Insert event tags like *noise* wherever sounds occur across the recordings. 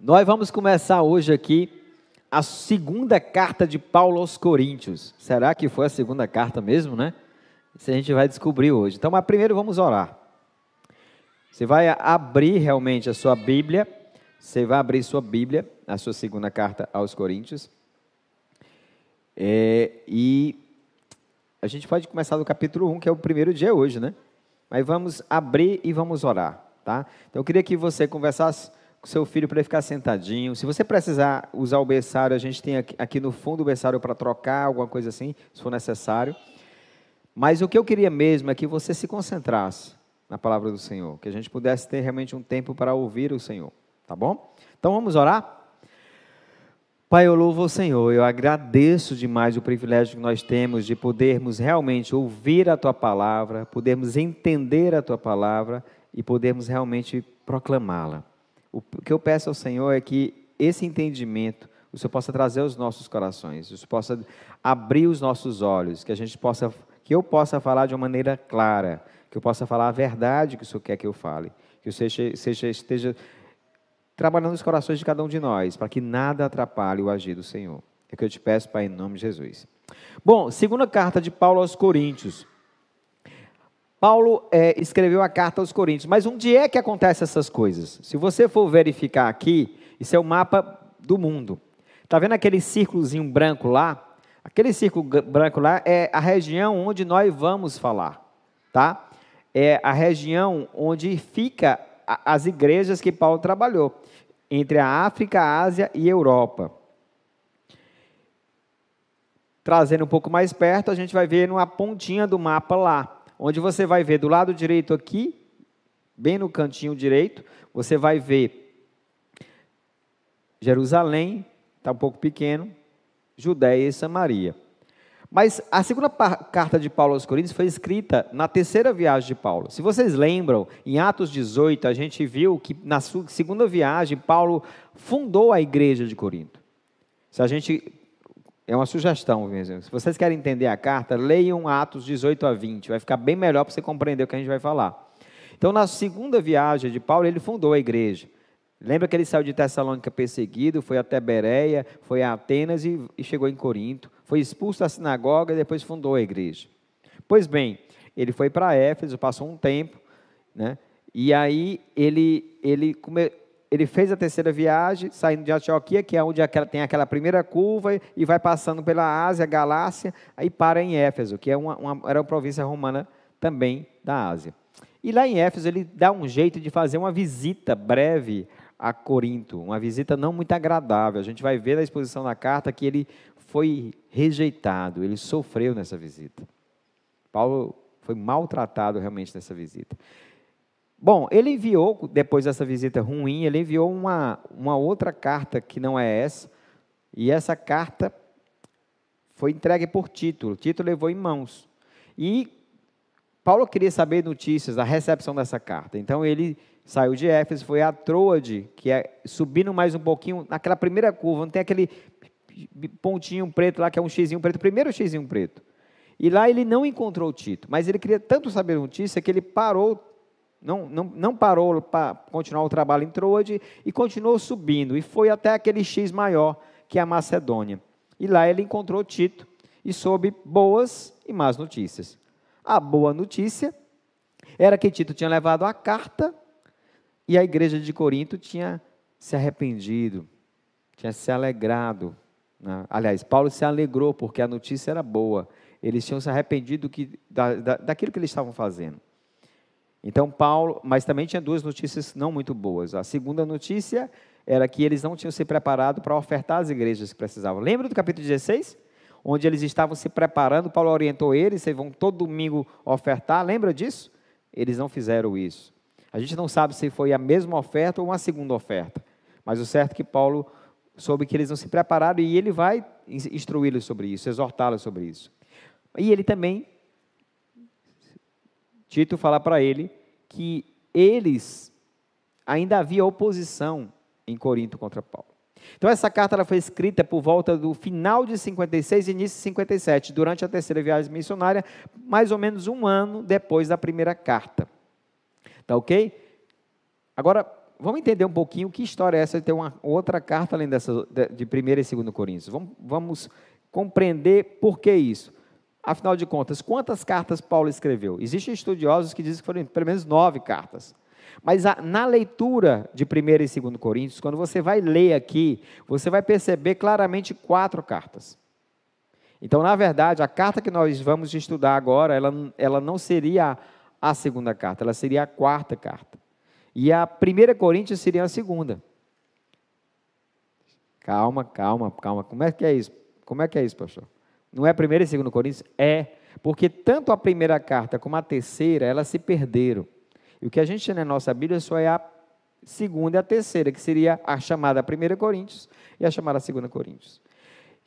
Nós vamos começar hoje aqui a segunda carta de Paulo aos Coríntios. Será que foi a segunda carta mesmo, né? Isso a gente vai descobrir hoje. Então, mas primeiro vamos orar. Você vai abrir realmente a sua Bíblia. Você vai abrir sua Bíblia, a sua segunda carta aos Coríntios. É, e a gente pode começar do capítulo 1, que é o primeiro dia hoje, né? Mas vamos abrir e vamos orar, tá? Então eu queria que você conversasse seu filho para ele ficar sentadinho. Se você precisar usar o berçário, a gente tem aqui, aqui no fundo o berçário para trocar, alguma coisa assim, se for necessário. Mas o que eu queria mesmo é que você se concentrasse na palavra do Senhor, que a gente pudesse ter realmente um tempo para ouvir o Senhor, tá bom? Então vamos orar? Pai, eu louvo o Senhor, eu agradeço demais o privilégio que nós temos de podermos realmente ouvir a Tua palavra, podermos entender a Tua palavra e podermos realmente proclamá-la. O que eu peço ao Senhor é que esse entendimento o Senhor possa trazer aos nossos corações, o Senhor possa abrir os nossos olhos, que a gente possa, que eu possa falar de uma maneira clara, que eu possa falar a verdade que o Senhor quer que eu fale, que o Senhor seja, esteja trabalhando nos corações de cada um de nós, para que nada atrapalhe o agir do Senhor. É o que eu te peço, Pai, em nome de Jesus. Bom, segunda carta de Paulo aos Coríntios. Paulo é, escreveu a carta aos Coríntios, mas onde é que acontecem essas coisas? Se você for verificar aqui, isso é o mapa do mundo. Está vendo aquele círculozinho branco lá? Aquele círculo branco lá é a região onde nós vamos falar, tá? É a região onde fica as igrejas que Paulo trabalhou entre a África, a Ásia e a Europa. Trazendo um pouco mais perto, a gente vai ver numa pontinha do mapa lá, onde você vai ver do lado direito aqui, bem no cantinho direito, você vai ver Jerusalém, está um pouco pequeno, Judéia e Samaria. Mas a segunda carta de Paulo aos Coríntios foi escrita na terceira viagem de Paulo. Se vocês lembram, em Atos 18, a gente viu que na segunda viagem, Paulo fundou a igreja de Corinto. Se a gente. É uma sugestão mesmo. Se vocês querem entender a carta, leiam Atos 18 a 20. Vai ficar bem melhor para você compreender o que a gente vai falar. Então, na segunda viagem de Paulo, ele fundou a igreja. Lembra que ele saiu de Tessalônica perseguido, foi até Bereia, foi a Atenas e, e chegou em Corinto. Foi expulso da sinagoga e depois fundou a igreja. Pois bem, ele foi para Éfeso, passou um tempo, né? E aí ele, ele, ele fez a terceira viagem, saindo de Antioquia, que é onde tem aquela primeira curva, e vai passando pela Ásia, Galácia, aí para em Éfeso, que é uma, uma, era uma província romana também da Ásia. E lá em Éfeso ele dá um jeito de fazer uma visita breve a Corinto, uma visita não muito agradável. A gente vai ver na exposição da carta que ele foi rejeitado, ele sofreu nessa visita. Paulo foi maltratado realmente nessa visita. Bom, ele enviou, depois dessa visita ruim, ele enviou uma, uma outra carta que não é essa, e essa carta foi entregue por Tito. Tito levou em mãos. E Paulo queria saber notícias da recepção dessa carta. Então ele saiu de Éfeso, foi a Troade, que é subindo mais um pouquinho, naquela primeira curva, não tem aquele pontinho preto lá, que é um xizinho preto, primeiro xizinho preto. E lá ele não encontrou Tito, mas ele queria tanto saber notícia que ele parou, não, não, não parou para continuar o trabalho em Troade e continuou subindo, e foi até aquele X maior, que é a Macedônia. E lá ele encontrou Tito e soube boas e más notícias. A boa notícia era que Tito tinha levado a carta e a igreja de Corinto tinha se arrependido, tinha se alegrado. Né? Aliás, Paulo se alegrou porque a notícia era boa. Eles tinham se arrependido que, da, da, daquilo que eles estavam fazendo. Então, Paulo, mas também tinha duas notícias não muito boas. A segunda notícia era que eles não tinham se preparado para ofertar as igrejas que precisavam. Lembra do capítulo 16? Onde eles estavam se preparando, Paulo orientou eles, vocês vão todo domingo ofertar, lembra disso? Eles não fizeram isso. A gente não sabe se foi a mesma oferta ou uma segunda oferta, mas o certo é que Paulo soube que eles não se prepararam e ele vai instruí-los sobre isso, exortá-los sobre isso. E ele também, Tito fala para ele que eles ainda havia oposição em Corinto contra Paulo. Então essa carta ela foi escrita por volta do final de 56 e início de 57, durante a terceira viagem missionária, mais ou menos um ano depois da primeira carta. Tá ok? Agora, vamos entender um pouquinho que história é essa de ter uma outra carta além dessa de 1 e 2 Coríntios. Vamos, vamos compreender por que isso. Afinal de contas, quantas cartas Paulo escreveu? Existem estudiosos que dizem que foram pelo menos nove cartas. Mas a, na leitura de 1 e 2 Coríntios, quando você vai ler aqui, você vai perceber claramente quatro cartas. Então, na verdade, a carta que nós vamos estudar agora, ela, ela não seria a segunda carta, ela seria a quarta carta. E a primeira Coríntios seria a segunda. Calma, calma, calma. Como é que é isso? Como é que é isso, pastor? Não é a primeira e a segunda Coríntios? É. Porque tanto a primeira carta como a terceira, elas se perderam. E o que a gente tem na nossa Bíblia só é a segunda e a terceira, que seria a chamada primeira Coríntios e a chamada segunda Coríntios.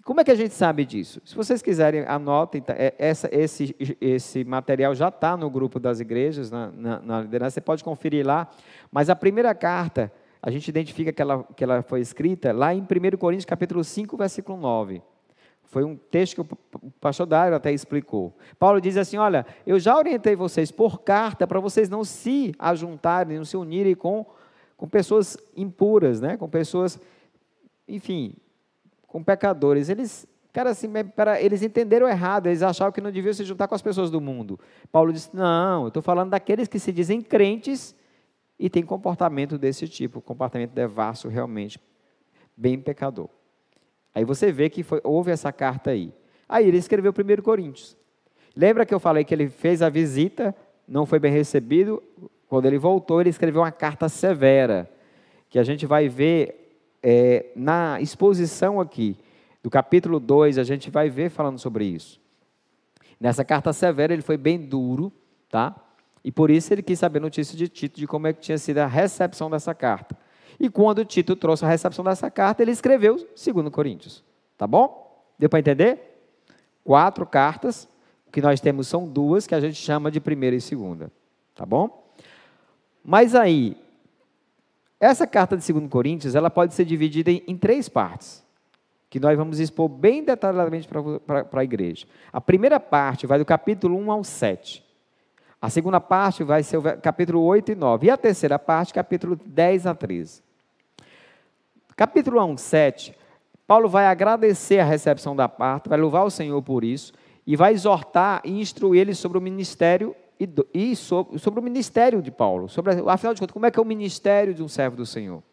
Como é que a gente sabe disso? Se vocês quiserem, anotem, tá, é, essa, esse, esse material já está no grupo das igrejas, na, na, na, liderança, você pode conferir lá. Mas a primeira carta, a gente identifica que ela, que ela foi escrita lá em 1 Coríntios, capítulo 5, versículo 9. Foi um texto que o pastor Dário até explicou. Paulo diz assim: Olha, eu já orientei vocês por carta para vocês não se ajuntarem, não se unirem com, com pessoas impuras, né? com pessoas, enfim, com pecadores. Eles, cara, assim, para, eles entenderam errado, eles achavam que não deviam se juntar com as pessoas do mundo. Paulo disse: Não, eu estou falando daqueles que se dizem crentes e têm comportamento desse tipo, comportamento devasso realmente, bem pecador. Aí você vê que foi, houve essa carta aí. Aí ele escreveu 1 Coríntios. Lembra que eu falei que ele fez a visita, não foi bem recebido? Quando ele voltou, ele escreveu uma carta severa, que a gente vai ver é, na exposição aqui, do capítulo 2, a gente vai ver falando sobre isso. Nessa carta severa, ele foi bem duro, tá? E por isso ele quis saber notícia de Tito, de como é que tinha sido a recepção dessa carta. E quando Tito trouxe a recepção dessa carta, ele escreveu 2 Coríntios. Tá bom? Deu para entender? Quatro cartas, o que nós temos são duas, que a gente chama de primeira e segunda. Tá bom? Mas aí, essa carta de 2 Coríntios, ela pode ser dividida em, em três partes, que nós vamos expor bem detalhadamente para a igreja. A primeira parte vai do capítulo 1 ao 7. A segunda parte vai ser o capítulo 8 e 9. E a terceira parte, capítulo 10 a 13. Capítulo 1, 7, Paulo vai agradecer a recepção da parte, vai louvar o Senhor por isso, e vai exortar e instruir ele sobre o ministério e, e sobre, sobre, o ministério de Paulo. Sobre, afinal de contas, como é que é o ministério de um servo do Senhor?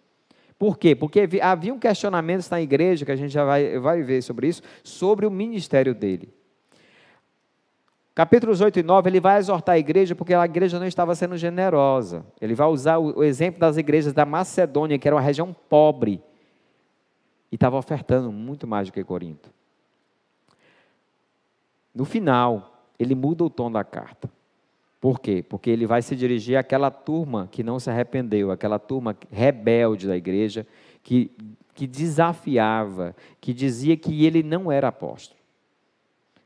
Por quê? Porque havia um questionamento na igreja, que a gente já vai, vai ver sobre isso, sobre o ministério dele. Capítulos 8 e 9, ele vai exortar a igreja porque a igreja não estava sendo generosa. Ele vai usar o, o exemplo das igrejas da Macedônia, que era uma região pobre e estava ofertando muito mais do que Corinto. No final, ele muda o tom da carta. Por quê? Porque ele vai se dirigir àquela turma que não se arrependeu, aquela turma rebelde da igreja, que, que desafiava, que dizia que ele não era apóstolo.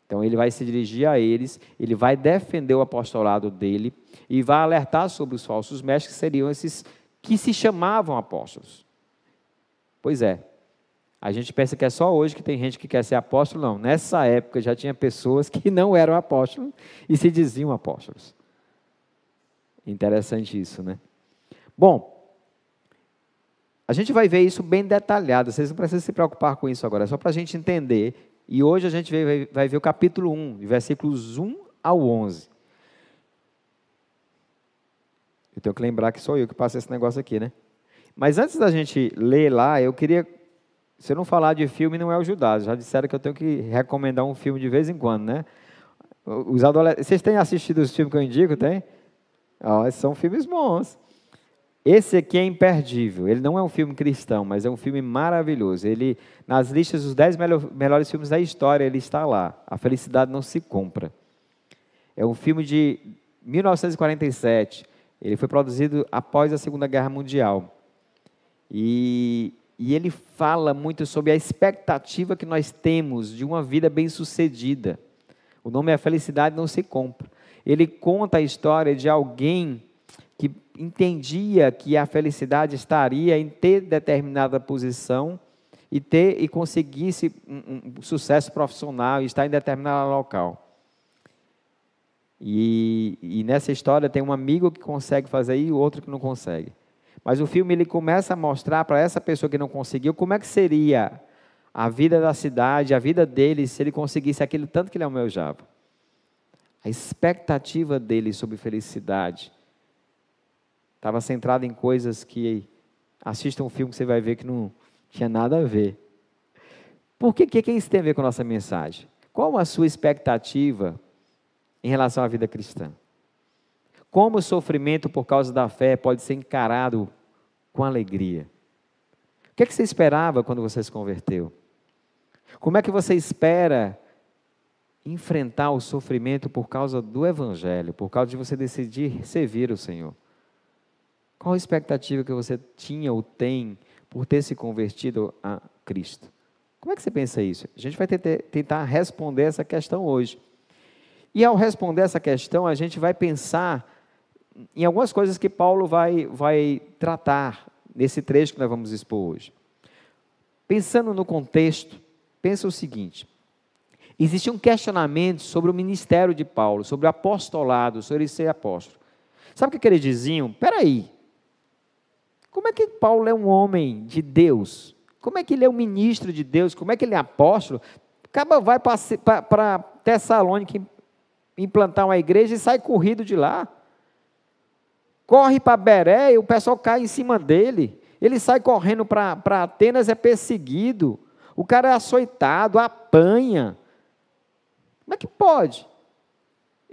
Então ele vai se dirigir a eles, ele vai defender o apostolado dele e vai alertar sobre os falsos mestres, que seriam esses que se chamavam apóstolos. Pois é, a gente pensa que é só hoje que tem gente que quer ser apóstolo, não. Nessa época já tinha pessoas que não eram apóstolos e se diziam apóstolos. Interessante isso, né? Bom, a gente vai ver isso bem detalhado, vocês não precisam se preocupar com isso agora, é só para a gente entender. E hoje a gente vai ver o capítulo 1, versículos 1 ao 11. Eu tenho que lembrar que sou eu que passo esse negócio aqui, né? Mas antes da gente ler lá, eu queria se eu não falar de filme, não é o Judas. Já disseram que eu tenho que recomendar um filme de vez em quando, né? Os adolescentes, vocês têm assistido os filmes que eu indico, tem? São filmes bons. Esse aqui é imperdível. Ele não é um filme cristão, mas é um filme maravilhoso. Ele, nas listas dos 10 melhores filmes da história, ele está lá. A felicidade não se compra. É um filme de 1947. Ele foi produzido após a Segunda Guerra Mundial. E e ele fala muito sobre a expectativa que nós temos de uma vida bem-sucedida. O nome é Felicidade Não Se Compra. Ele conta a história de alguém que entendia que a felicidade estaria em ter determinada posição e ter e conseguisse um, um sucesso profissional e estar em determinado local. E, e, nessa história tem um amigo que consegue fazer e outro que não consegue. Mas o filme ele começa a mostrar para essa pessoa que não conseguiu como é que seria a vida da cidade, a vida dele, se ele conseguisse aquilo tanto que ele almejava. A expectativa dele sobre felicidade estava centrada em coisas que assista um filme que você vai ver que não tinha nada a ver. Por que, que isso tem a ver com a nossa mensagem? Qual a sua expectativa em relação à vida cristã? Como o sofrimento por causa da fé pode ser encarado com alegria? O que, é que você esperava quando você se converteu? Como é que você espera enfrentar o sofrimento por causa do Evangelho, por causa de você decidir servir o Senhor? Qual a expectativa que você tinha ou tem por ter se convertido a Cristo? Como é que você pensa isso? A gente vai tentar responder essa questão hoje. E ao responder essa questão, a gente vai pensar em algumas coisas que Paulo vai, vai tratar nesse trecho que nós vamos expor hoje. Pensando no contexto, pensa o seguinte: existia um questionamento sobre o ministério de Paulo, sobre o apostolado, sobre ele ser apóstolo. Sabe o que eles diziam? Peraí, como é que Paulo é um homem de Deus? Como é que ele é um ministro de Deus? Como é que ele é apóstolo? Acaba vai para Tessalônica implantar uma igreja e sai corrido de lá. Corre para Beré e o pessoal cai em cima dele. Ele sai correndo para Atenas, é perseguido. O cara é açoitado, apanha. Como é que pode?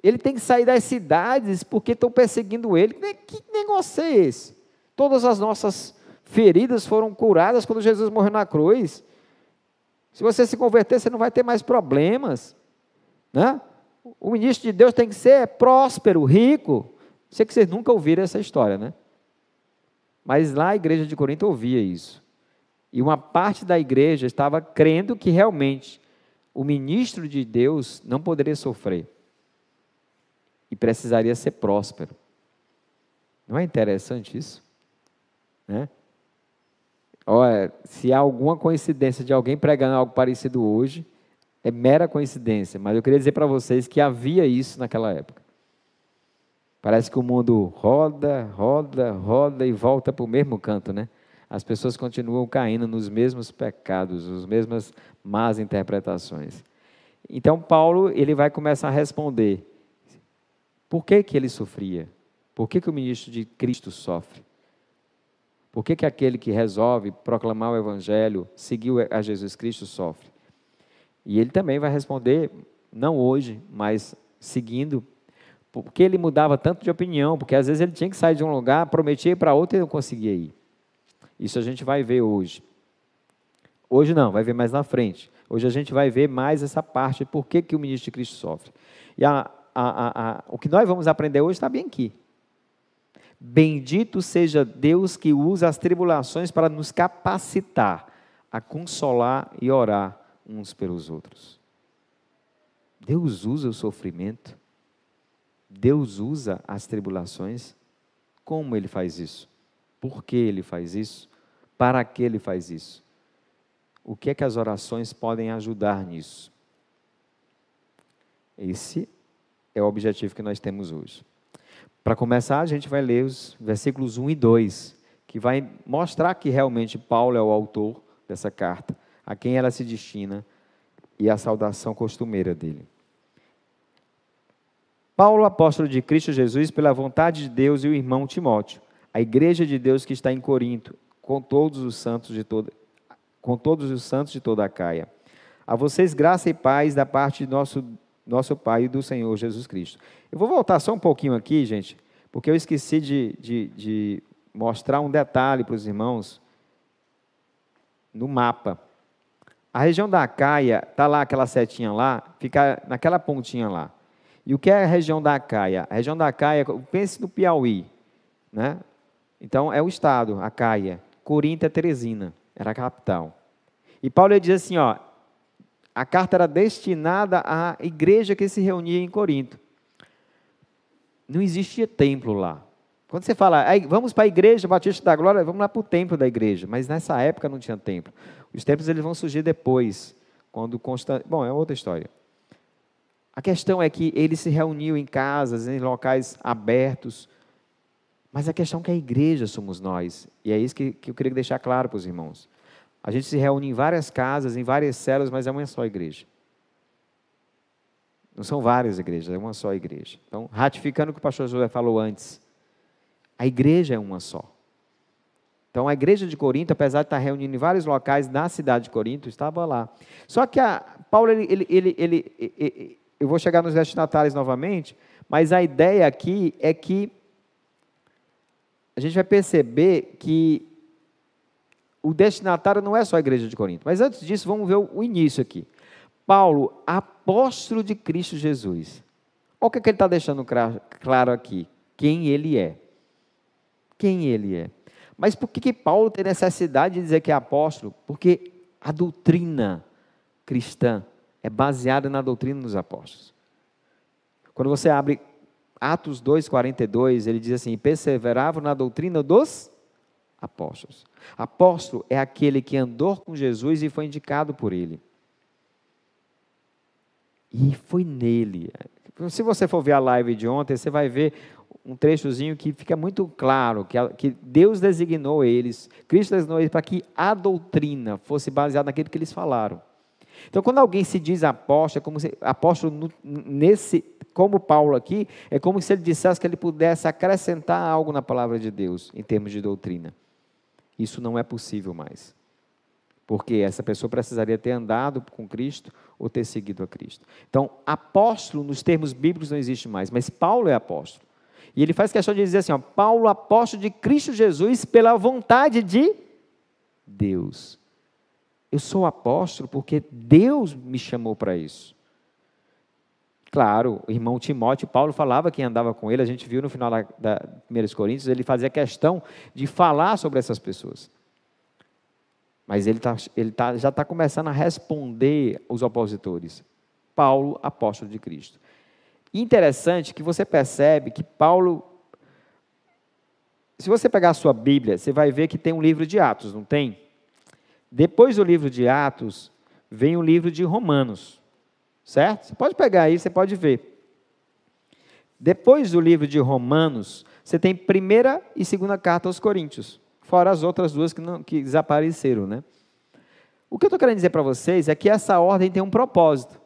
Ele tem que sair das cidades porque estão perseguindo ele. Que negócio é esse? Todas as nossas feridas foram curadas quando Jesus morreu na cruz. Se você se converter, você não vai ter mais problemas. Né? O ministro de Deus tem que ser próspero, rico. Sei que vocês nunca ouviram essa história, né? Mas lá a igreja de Corinto ouvia isso. E uma parte da igreja estava crendo que realmente o ministro de Deus não poderia sofrer. E precisaria ser próspero. Não é interessante isso? Né? Olha, se há alguma coincidência de alguém pregando algo parecido hoje, é mera coincidência, mas eu queria dizer para vocês que havia isso naquela época. Parece que o mundo roda, roda, roda e volta para o mesmo canto, né? As pessoas continuam caindo nos mesmos pecados, as mesmas más interpretações. Então Paulo ele vai começar a responder: por que que ele sofria? Por que que o ministro de Cristo sofre? Por que, que aquele que resolve proclamar o Evangelho, seguir a Jesus Cristo, sofre? E ele também vai responder, não hoje, mas seguindo, porque ele mudava tanto de opinião, porque às vezes ele tinha que sair de um lugar, prometia ir para outro e não conseguia ir. Isso a gente vai ver hoje. Hoje não, vai ver mais na frente. Hoje a gente vai ver mais essa parte, por que, que o ministro de Cristo sofre. E a, a, a, o que nós vamos aprender hoje está bem aqui. Bendito seja Deus que usa as tribulações para nos capacitar a consolar e orar uns pelos outros. Deus usa o sofrimento. Deus usa as tribulações. Como ele faz isso? Por que ele faz isso? Para que ele faz isso? O que é que as orações podem ajudar nisso? Esse é o objetivo que nós temos hoje. Para começar, a gente vai ler os versículos 1 e 2, que vai mostrar que realmente Paulo é o autor dessa carta, a quem ela se destina e a saudação costumeira dele. Paulo, apóstolo de Cristo Jesus, pela vontade de Deus, e o irmão Timóteo, a igreja de Deus que está em Corinto, com todos os santos de toda, com todos os santos de toda a Caia. A vocês graça e paz da parte de nosso nosso Pai e do Senhor Jesus Cristo. Eu vou voltar só um pouquinho aqui, gente, porque eu esqueci de, de, de mostrar um detalhe para os irmãos no mapa. A região da Acaia, está lá aquela setinha lá, fica naquela pontinha lá. E o que é a região da Acaia? A região da Acaia, pense no Piauí, né? Então, é o estado, Acaia. Corinto é Teresina, era a capital. E Paulo diz assim, ó, a carta era destinada à igreja que se reunia em Corinto. Não existia templo lá. Quando você fala, vamos para a igreja Batista da Glória, vamos lá para o templo da igreja. Mas nessa época não tinha templo. Os templos eles vão surgir depois, quando consta... Bom, é outra história. A questão é que eles se reuniam em casas, em locais abertos, Mas a questão é que a igreja somos nós. E é isso que, que eu queria deixar claro para os irmãos. A gente se reúne em várias casas, em várias células, mas é uma só igreja. Não são várias igrejas, é uma só igreja. Então, ratificando o que o pastor José falou antes, a igreja é uma só. Então, a igreja de Corinto, apesar de estar reunindo em vários locais na cidade de Corinto, estava lá. Só que Paulo, ele, ele, ele, ele, ele eu vou chegar nos destinatários novamente, mas a ideia aqui é que a gente vai perceber que o destinatário não é só a igreja de Corinto. Mas antes disso, vamos ver o início aqui. Paulo, apóstolo de Cristo Jesus. Olha o que, ele está deixando claro aqui. Quem ele é. Quem ele é. Mas por que, que Paulo tem necessidade de dizer que é apóstolo? Porque a doutrina cristã é baseada na doutrina dos apóstolos. Quando você abre Atos 2,42, ele diz assim: perseveravam na doutrina dos apóstolos. Apóstolo é aquele que andou com Jesus e foi indicado por ele. E foi nele. Se você for ver a live de ontem, você vai ver um trechozinho que fica muito claro que, que Deus designou eles, Cristo designou eles para que a doutrina fosse baseada naquilo que eles falaram. Então, quando alguém se diz apóstolo, é como se, apóstolo nesse, como Paulo aqui, é como se ele dissesse que ele pudesse acrescentar algo na palavra de Deus em termos de doutrina. Isso não é possível mais. Porque essa pessoa precisaria ter andado com Cristo ou ter seguido a Cristo. Então, apóstolo nos termos bíblicos não existe mais, mas Paulo é apóstolo. E ele faz questão de dizer assim: ó, Paulo, apóstolo de Cristo Jesus, pela vontade de Deus. Eu sou apóstolo porque Deus me chamou para isso. Claro, o irmão Timóteo, Paulo falava quem andava com ele, a gente viu no final da, da 1 Coríntios, ele fazia questão de falar sobre essas pessoas. Mas ele, tá, ele tá, já está começando a responder os opositores. Paulo, apóstolo de Cristo. Interessante que você percebe que Paulo. Se você pegar a sua Bíblia, você vai ver que tem um livro de Atos, não tem? Depois do livro de Atos, vem o livro de Romanos. Certo? Você pode pegar aí, você pode ver. Depois do livro de Romanos, você tem primeira e segunda carta aos Coríntios, fora as outras duas que, não, que desapareceram, né? O que eu estou querendo dizer para vocês é que essa ordem tem um propósito.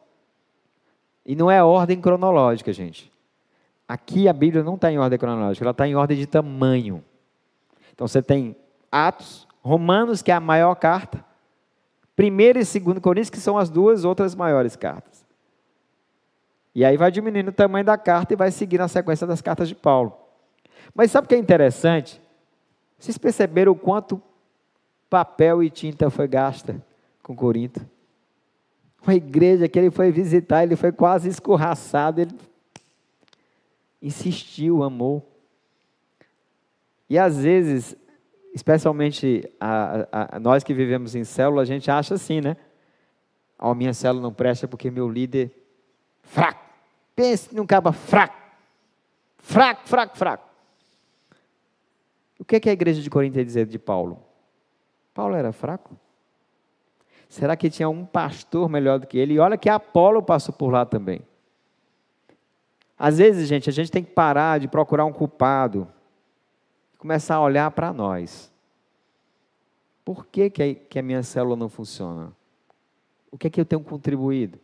E não é ordem cronológica, gente. Aqui a Bíblia não está em ordem cronológica, ela está em ordem de tamanho. Então você tem Atos, Romanos, que é a maior carta, primeira e segunda Coríntios, que são as duas outras maiores cartas. E aí vai diminuindo o tamanho da carta e vai seguir na sequência das cartas de Paulo. Mas sabe o que é interessante? Vocês perceberam o quanto papel e tinta foi gasta com Corinto? Uma igreja que ele foi visitar, ele foi quase escorraçado, ele insistiu, amou. E às vezes especialmente a, a, nós que vivemos em célula, a gente acha assim, né? A oh, minha célula não presta porque meu líder fraco. Pense num caba fraco. Fraco, fraco, fraco. O que, é que a igreja de Corinto ia dizer de Paulo? Paulo era fraco? Será que tinha um pastor melhor do que ele? E olha que Apolo passou por lá também. Às vezes, gente, a gente tem que parar de procurar um culpado começar a olhar para nós. Por que, que, que a minha célula não funciona? O que é que eu tenho contribuído?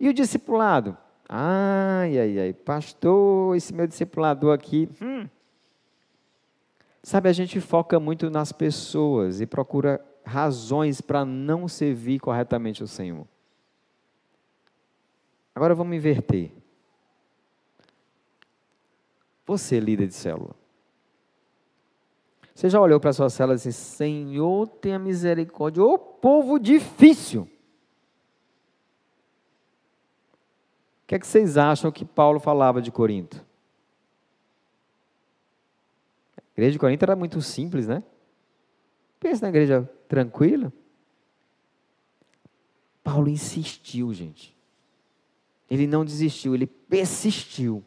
E o discipulado? Ai, ai, ai, pastor, esse meu discipulador aqui. Hum. Sabe, a gente foca muito nas pessoas e procura razões para não servir corretamente o Senhor. Agora vamos inverter. Você, líder de célula. Você já olhou para a sua célula e disse: Senhor, tenha misericórdia. Ô povo difícil. O que é que vocês acham que Paulo falava de Corinto? A igreja de Corinto era muito simples, né? Pensa na igreja tranquila. Paulo insistiu, gente. Ele não desistiu, ele persistiu.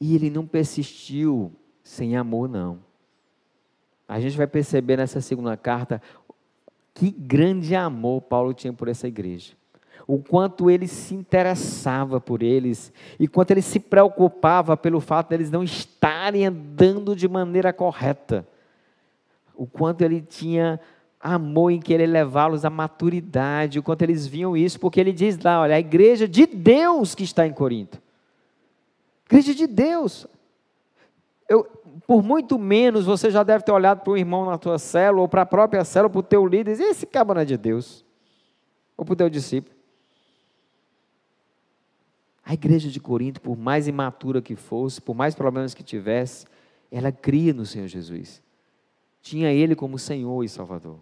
E ele não persistiu sem amor, não. A gente vai perceber nessa segunda carta que grande amor Paulo tinha por essa igreja. o quanto ele se interessava por eles e quanto ele se preocupava pelo fato deles não estarem andando de maneira correta. O quanto ele tinha amor em querer levá-los à maturidade, o quanto eles viam isso, porque ele diz lá, olha, a igreja de Deus que está em Corinto. Igreja de Deus. Eu, por muito menos você já deve ter olhado para o irmão na tua célula, ou para a própria célula, para o teu líder, e dizer, esse cabo não é de Deus. Ou para o teu discípulo. A igreja de Corinto, por mais imatura que fosse, por mais problemas que tivesse, ela cria no Senhor Jesus. Tinha Ele como Senhor e Salvador.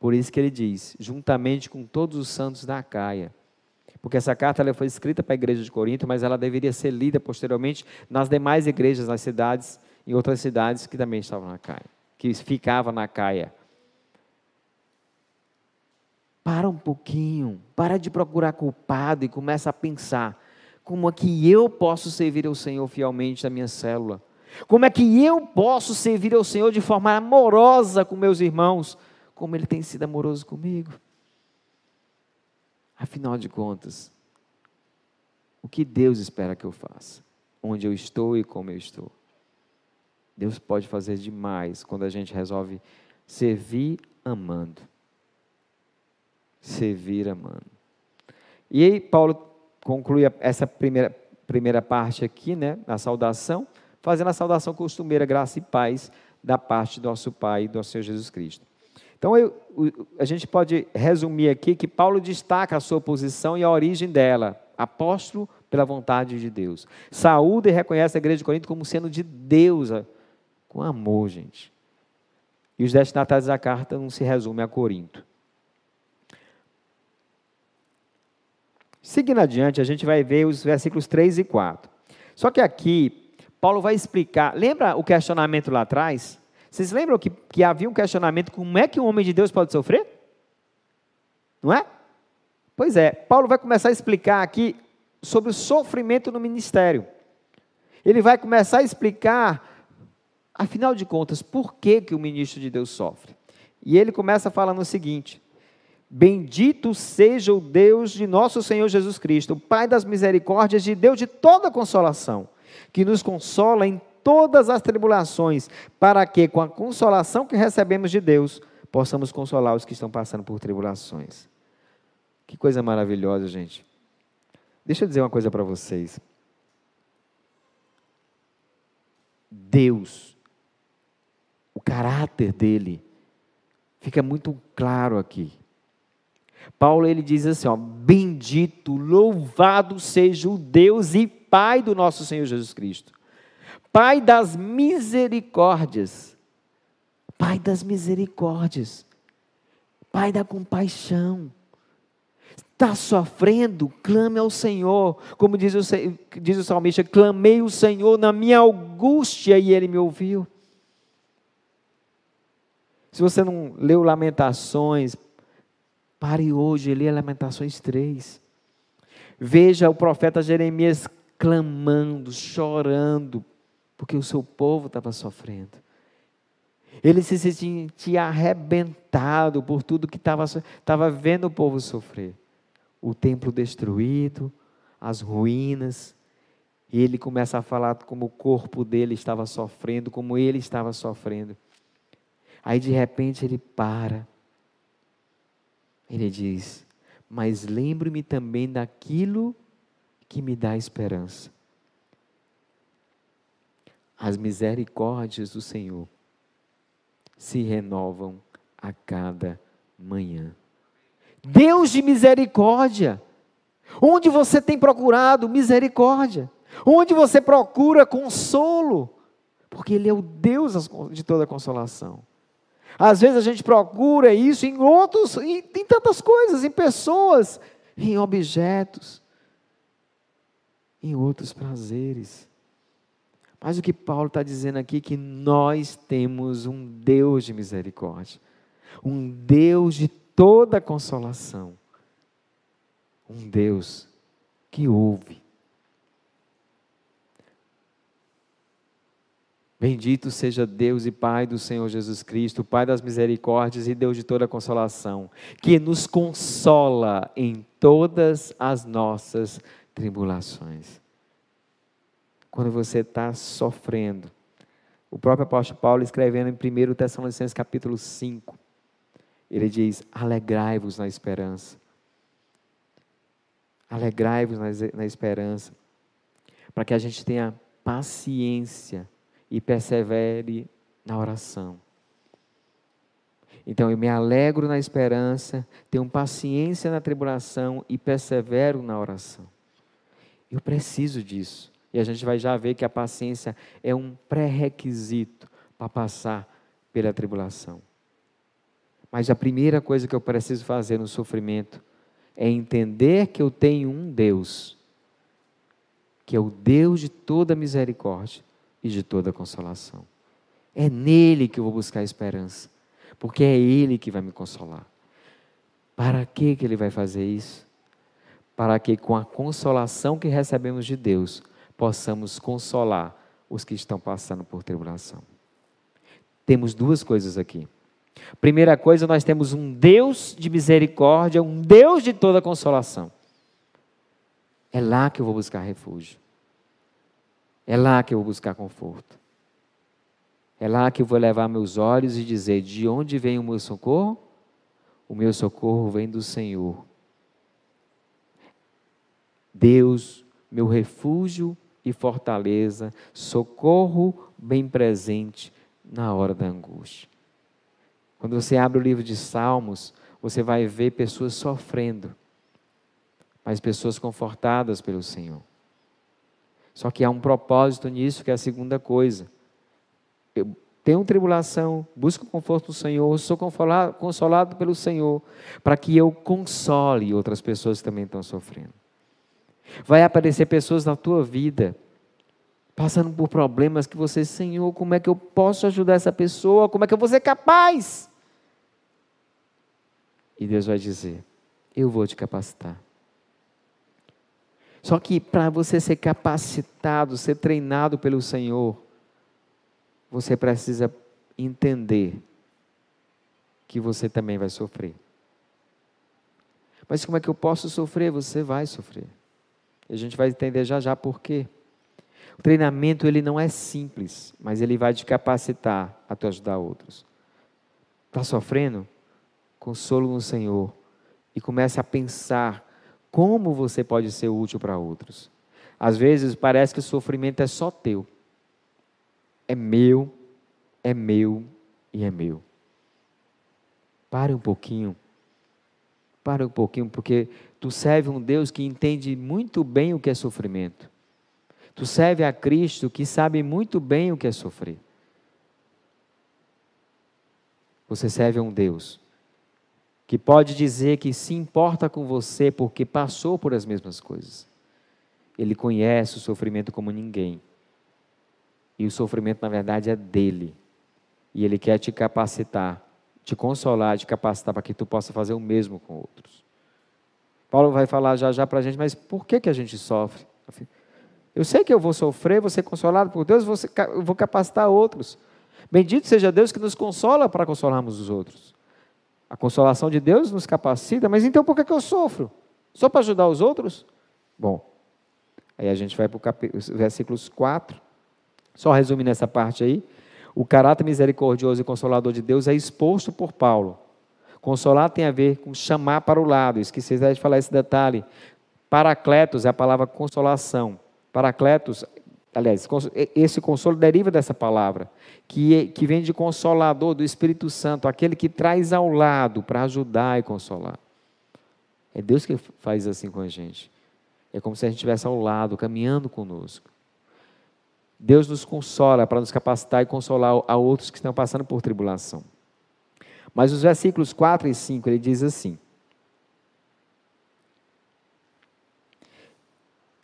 Por isso que ele diz, juntamente com todos os santos da Caia. Porque essa carta ela foi escrita para a igreja de Corinto, mas ela deveria ser lida posteriormente nas demais igrejas, nas cidades, em outras cidades que também estavam na Caia, que ficavam na Caia. Para um pouquinho, para de procurar culpado e começa a pensar: como é que eu posso servir ao Senhor fielmente na minha célula? Como é que eu posso servir ao Senhor de forma amorosa com meus irmãos, como Ele tem sido amoroso comigo? Afinal de contas, o que Deus espera que eu faça? Onde eu estou e como eu estou? Deus pode fazer demais quando a gente resolve servir amando servir amando. E aí Paulo conclui essa primeira, primeira parte aqui, né, na saudação, fazendo a saudação costumeira, graça e paz da parte do nosso Pai e do Senhor Jesus Cristo. Então, eu, a gente pode resumir aqui que Paulo destaca a sua posição e a origem dela, apóstolo pela vontade de Deus. Saúda e reconhece a igreja de Corinto como sendo de Deus, com amor, gente. E os destinatários da carta não se resumem a Corinto. Seguindo adiante, a gente vai ver os versículos 3 e 4. Só que aqui, Paulo vai explicar. Lembra o questionamento lá atrás? Vocês lembram que, que havia um questionamento: como é que um homem de Deus pode sofrer? Não é? Pois é, Paulo vai começar a explicar aqui sobre o sofrimento no ministério. Ele vai começar a explicar, afinal de contas, por que, que o ministro de Deus sofre. E ele começa falando o seguinte: Bendito seja o Deus de nosso Senhor Jesus Cristo, Pai das misericórdias e Deus de toda consolação, que nos consola em todas as tribulações, para que, com a consolação que recebemos de Deus, possamos consolar os que estão passando por tribulações. Que coisa maravilhosa, gente. Deixa eu dizer uma coisa para vocês. Deus, o caráter dele, fica muito claro aqui. Paulo ele diz assim, ó, bendito, louvado seja o Deus e Pai do nosso Senhor Jesus Cristo. Pai das misericórdias. Pai das misericórdias. Pai da compaixão. Está sofrendo? Clame ao Senhor. Como diz o, diz o salmista, clamei o Senhor na minha angústia e ele me ouviu. Se você não leu Lamentações, Pare hoje e lê Lamentações 3. Veja o profeta Jeremias clamando, chorando, porque o seu povo estava sofrendo. Ele se sentia arrebentado por tudo que estava, estava vendo o povo sofrer. O templo destruído, as ruínas. E ele começa a falar como o corpo dele estava sofrendo, como ele estava sofrendo. Aí de repente ele para ele diz: Mas lembre-me também daquilo que me dá esperança. As misericórdias do Senhor se renovam a cada manhã. Deus de misericórdia. Onde você tem procurado misericórdia? Onde você procura consolo? Porque Ele é o Deus de toda consolação. Às vezes a gente procura isso em outros, em, em tantas coisas, em pessoas, em objetos, em outros prazeres. Mas o que Paulo está dizendo aqui é que nós temos um Deus de misericórdia, um Deus de toda consolação, um Deus que ouve. Bendito seja Deus e Pai do Senhor Jesus Cristo, Pai das misericórdias e Deus de toda consolação, que nos consola em todas as nossas tribulações. Quando você está sofrendo, o próprio apóstolo Paulo escrevendo em 1 Tessalonicenses capítulo 5, ele diz: alegrai-vos na esperança. Alegrai-vos na esperança, para que a gente tenha paciência e persevere na oração. Então eu me alegro na esperança, tenho paciência na tribulação e persevero na oração. Eu preciso disso. E a gente vai já ver que a paciência é um pré-requisito para passar pela tribulação. Mas a primeira coisa que eu preciso fazer no sofrimento é entender que eu tenho um Deus, que é o Deus de toda misericórdia, e de toda consolação. É nele que eu vou buscar esperança, porque é ele que vai me consolar. Para que que ele vai fazer isso? Para que com a consolação que recebemos de Deus, possamos consolar os que estão passando por tribulação. Temos duas coisas aqui. Primeira coisa, nós temos um Deus de misericórdia, um Deus de toda consolação. É lá que eu vou buscar refúgio. É lá que eu vou buscar conforto. É lá que eu vou levar meus olhos e dizer: de onde vem o meu socorro? O meu socorro vem do Senhor. Deus, meu refúgio e fortaleza, socorro bem presente na hora da angústia. Quando você abre o livro de Salmos, você vai ver pessoas sofrendo, mas pessoas confortadas pelo Senhor. Só que há um propósito nisso, que é a segunda coisa. Eu tenho tribulação, busco conforto no Senhor, sou consolado, consolado pelo Senhor, para que eu console outras pessoas que também estão sofrendo. Vai aparecer pessoas na tua vida passando por problemas que você, Senhor, como é que eu posso ajudar essa pessoa? Como é que eu vou ser capaz? E Deus vai dizer: Eu vou te capacitar. Só que para você ser capacitado, ser treinado pelo Senhor, você precisa entender que você também vai sofrer. Mas como é que eu posso sofrer? Você vai sofrer. E a gente vai entender já já por quê. O treinamento ele não é simples, mas ele vai te capacitar a te ajudar outros. Está sofrendo? Consolo no Senhor e comece a pensar como você pode ser útil para outros. Às vezes parece que o sofrimento é só teu. É meu, é meu e é meu. Pare um pouquinho. Pare um pouquinho, porque tu serve um Deus que entende muito bem o que é sofrimento. Tu serve a Cristo que sabe muito bem o que é sofrer. Você serve a um Deus que pode dizer que se importa com você porque passou por as mesmas coisas. Ele conhece o sofrimento como ninguém. E o sofrimento, na verdade, é dele. E ele quer te capacitar, te consolar, te capacitar para que tu possa fazer o mesmo com outros. Paulo vai falar já já para a gente, mas por que, que a gente sofre? Eu sei que eu vou sofrer, vou ser consolado por Deus, vou, ser, vou capacitar outros. Bendito seja Deus que nos consola para consolarmos os outros. A consolação de Deus nos capacita, mas então por que, eu sofro? Só para ajudar os outros? Bom, aí a gente vai para os versículos 4. Só resumindo essa parte aí. O caráter misericordioso e consolador de Deus é exposto por Paulo. Consolar tem a ver com chamar para o lado. Esqueci de falar esse detalhe. Paracletos é a palavra consolação. Paracletos Aliás, esse consolo deriva dessa palavra, que, é, que vem de consolador do Espírito Santo, aquele que traz ao lado para ajudar e consolar. É Deus que faz assim com a gente. É como se a gente estivesse ao lado, caminhando conosco. Deus nos consola para nos capacitar e consolar a outros que estão passando por tribulação. Mas os versículos 4 e 5, ele diz assim.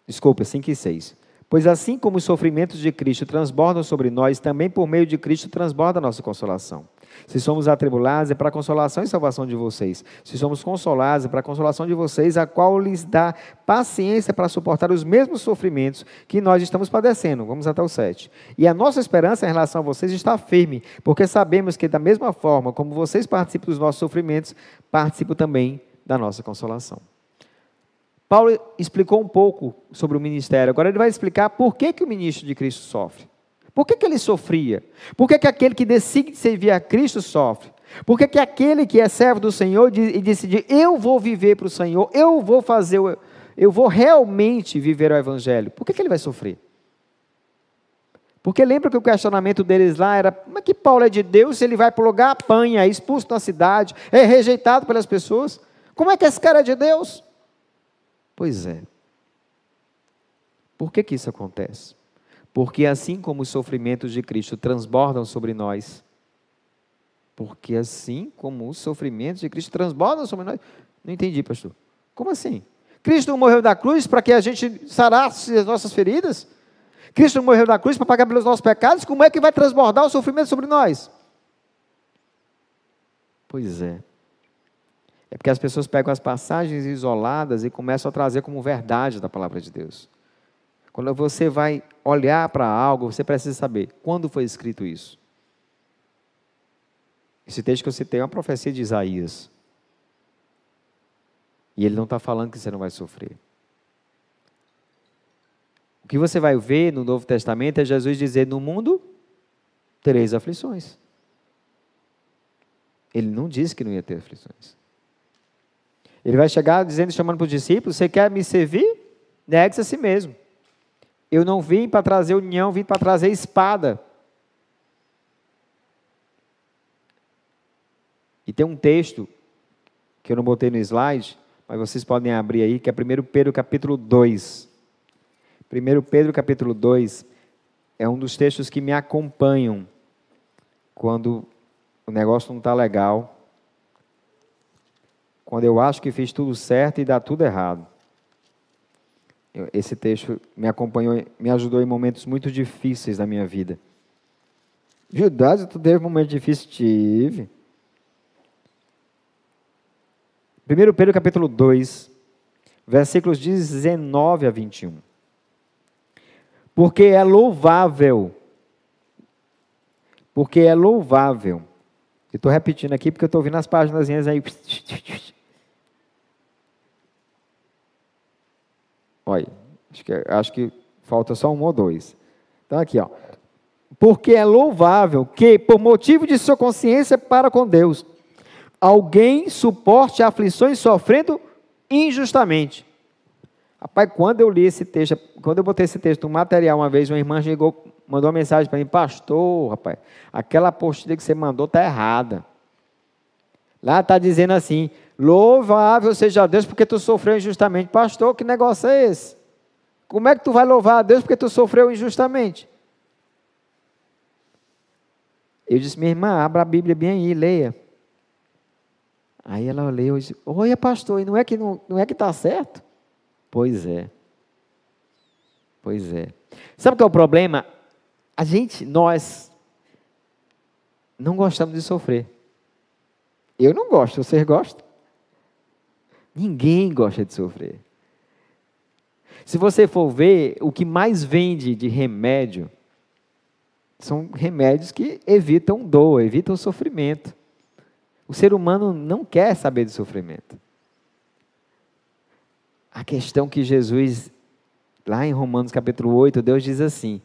Desculpa, 5 e 6. Pois assim como os sofrimentos de Cristo transbordam sobre nós, também por meio de Cristo transborda a nossa consolação. Se somos atribulados, é para a consolação e salvação de vocês. Se somos consolados, é para a consolação de vocês, a qual lhes dá paciência para suportar os mesmos sofrimentos que nós estamos padecendo. Vamos até o 7. E a nossa esperança em relação a vocês está firme, porque sabemos que, da mesma forma como vocês participam dos nossos sofrimentos, participam também da nossa consolação. Paulo explicou um pouco sobre o ministério, agora ele vai explicar por que, que o ministro de Cristo sofre. Por que, que ele sofria? Por que, que aquele que decide servir a Cristo sofre? Por que, que aquele que é servo do Senhor e decide, eu vou viver para o Senhor, eu vou fazer, eu vou realmente viver o Evangelho, por que, que ele vai sofrer? Porque lembra que o questionamento deles lá era: como é que Paulo é de Deus se ele vai para o lugar, apanha, é expulso da cidade, é rejeitado pelas pessoas? Como é que esse cara é de Deus? Pois é. Por que, que isso acontece? Porque assim como os sofrimentos de Cristo transbordam sobre nós, porque assim como os sofrimentos de Cristo transbordam sobre nós. Não entendi, pastor. Como assim? Cristo morreu da cruz para que a gente sarasse as nossas feridas? Cristo morreu da cruz para pagar pelos nossos pecados? Como é que vai transbordar o sofrimento sobre nós? Pois é. É porque as pessoas pegam as passagens isoladas e começam a trazer como verdade da palavra de Deus. Quando você vai olhar para algo, você precisa saber quando foi escrito isso. Esse texto que eu citei é uma profecia de Isaías. E ele não está falando que você não vai sofrer. O que você vai ver no Novo Testamento é Jesus dizer: No mundo tereis aflições. Ele não disse que não ia ter aflições. Ele vai chegar dizendo, chamando para os discípulos: Você quer me servir? Negue-se a si mesmo. Eu não vim para trazer união, vim para trazer espada. E tem um texto que eu não botei no slide, mas vocês podem abrir aí, que é 1 Pedro capítulo 2. 1 Pedro capítulo 2 é um dos textos que me acompanham quando o negócio não está legal, quando eu acho que fiz tudo certo e dá tudo errado. Esse texto me acompanhou, me ajudou em momentos muito difíceis da minha vida. Judas, tu teve um momento difícil? Tive. 1 Pedro capítulo 2, versículos 19 a 21. Porque é louvável, porque é louvável. estou repetindo aqui porque eu estou ouvindo as páginas aí. Olha, acho que, acho que falta só um ou dois. Então, aqui, ó. Porque é louvável que, por motivo de sua consciência para com Deus, alguém suporte aflições sofrendo injustamente. Rapaz, quando eu li esse texto, quando eu botei esse texto no material uma vez, uma irmã chegou, mandou uma mensagem para mim, pastor, rapaz, aquela postilha que você mandou está errada. Lá está dizendo assim, Louvável seja Deus porque tu sofreu injustamente. Pastor, que negócio é esse? Como é que tu vai louvar a Deus porque tu sofreu injustamente? Eu disse, minha irmã, abra a Bíblia bem aí, leia. Aí ela leu e disse, olha pastor, e não é que não, não é que está certo? Pois é. Pois é. Sabe o que é o problema? A gente, nós, não gostamos de sofrer. Eu não gosto, vocês gostam? Ninguém gosta de sofrer. Se você for ver, o que mais vende de remédio são remédios que evitam dor, evitam sofrimento. O ser humano não quer saber de sofrimento. A questão que Jesus, lá em Romanos capítulo 8, Deus diz assim: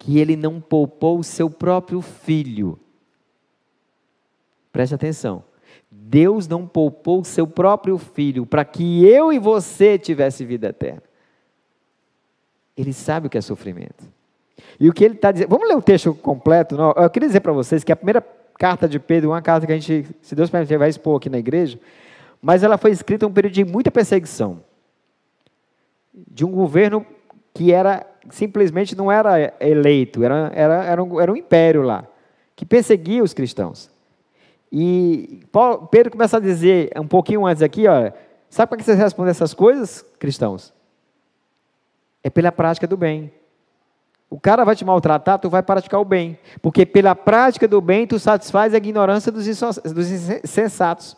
que ele não poupou o seu próprio filho. Preste atenção. Deus não poupou o seu próprio filho para que eu e você tivesse vida eterna. Ele sabe o que é sofrimento. E o que ele está dizendo. Vamos ler o texto completo? Não, eu queria dizer para vocês que a primeira carta de Pedro, uma carta que a gente, se Deus permitir, vai expor aqui na igreja, mas ela foi escrita em um período de muita perseguição. De um governo que era simplesmente não era eleito, era, era, era, um, era um império lá, que perseguia os cristãos. E Paulo, Pedro começa a dizer um pouquinho antes aqui, olha, sabe para que vocês respondem essas coisas, cristãos? É pela prática do bem. O cara vai te maltratar, tu vai praticar o bem. Porque pela prática do bem, tu satisfaz a ignorância dos insensatos.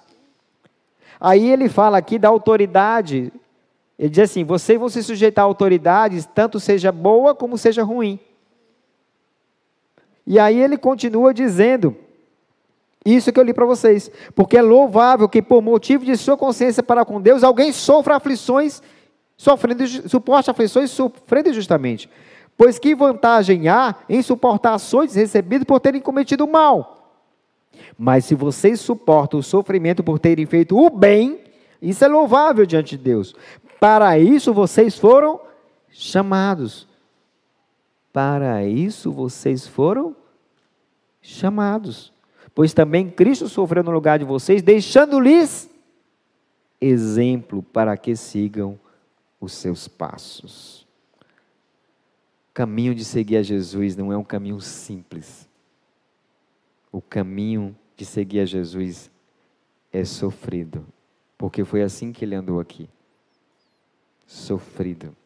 Aí ele fala aqui da autoridade. Ele diz assim: vocês vão se sujeitar a autoridades, tanto seja boa como seja ruim. E aí ele continua dizendo: isso que eu li para vocês. Porque é louvável que, por motivo de sua consciência para com Deus, alguém sofra aflições, sofrendo, suporte aflições sofrendo justamente. Pois que vantagem há em suportar ações recebidas por terem cometido mal? Mas se vocês suportam o sofrimento por terem feito o bem, isso é louvável diante de Deus. Para isso vocês foram chamados. Para isso vocês foram chamados. Pois também Cristo sofreu no lugar de vocês, deixando-lhes exemplo para que sigam os seus passos. O caminho de seguir a Jesus não é um caminho simples. O caminho de seguir a Jesus é sofrido, porque foi assim que ele andou aqui. Sofrido.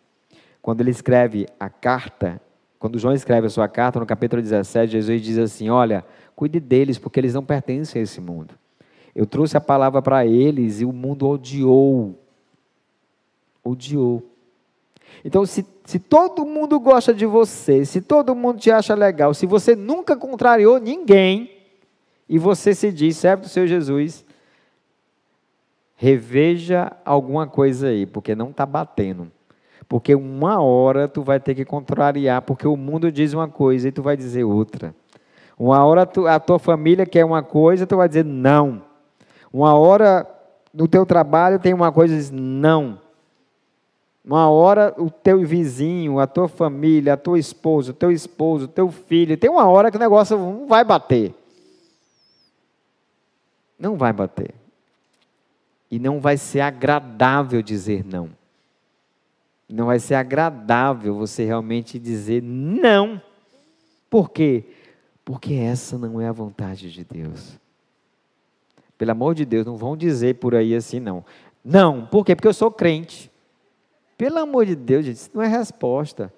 Quando ele escreve a carta, quando João escreve a sua carta, no capítulo 17, Jesus diz assim: Olha, cuide deles, porque eles não pertencem a esse mundo. Eu trouxe a palavra para eles e o mundo odiou. Odiou. Então, se, se todo mundo gosta de você, se todo mundo te acha legal, se você nunca contrariou ninguém, e você se diz servo do seu Jesus, reveja alguma coisa aí, porque não está batendo. Porque uma hora tu vai ter que contrariar, porque o mundo diz uma coisa e tu vai dizer outra. Uma hora tu, a tua família quer uma coisa, tu vai dizer não. Uma hora no teu trabalho tem uma coisa diz não. Uma hora o teu vizinho, a tua família, a tua esposa, o teu esposo, o teu filho, tem uma hora que o negócio não vai bater. Não vai bater. E não vai ser agradável dizer não. Não vai ser agradável você realmente dizer não. Por quê? Porque essa não é a vontade de Deus. Pelo amor de Deus, não vão dizer por aí assim, não. Não, por quê? Porque eu sou crente. Pelo amor de Deus, gente, isso não é resposta.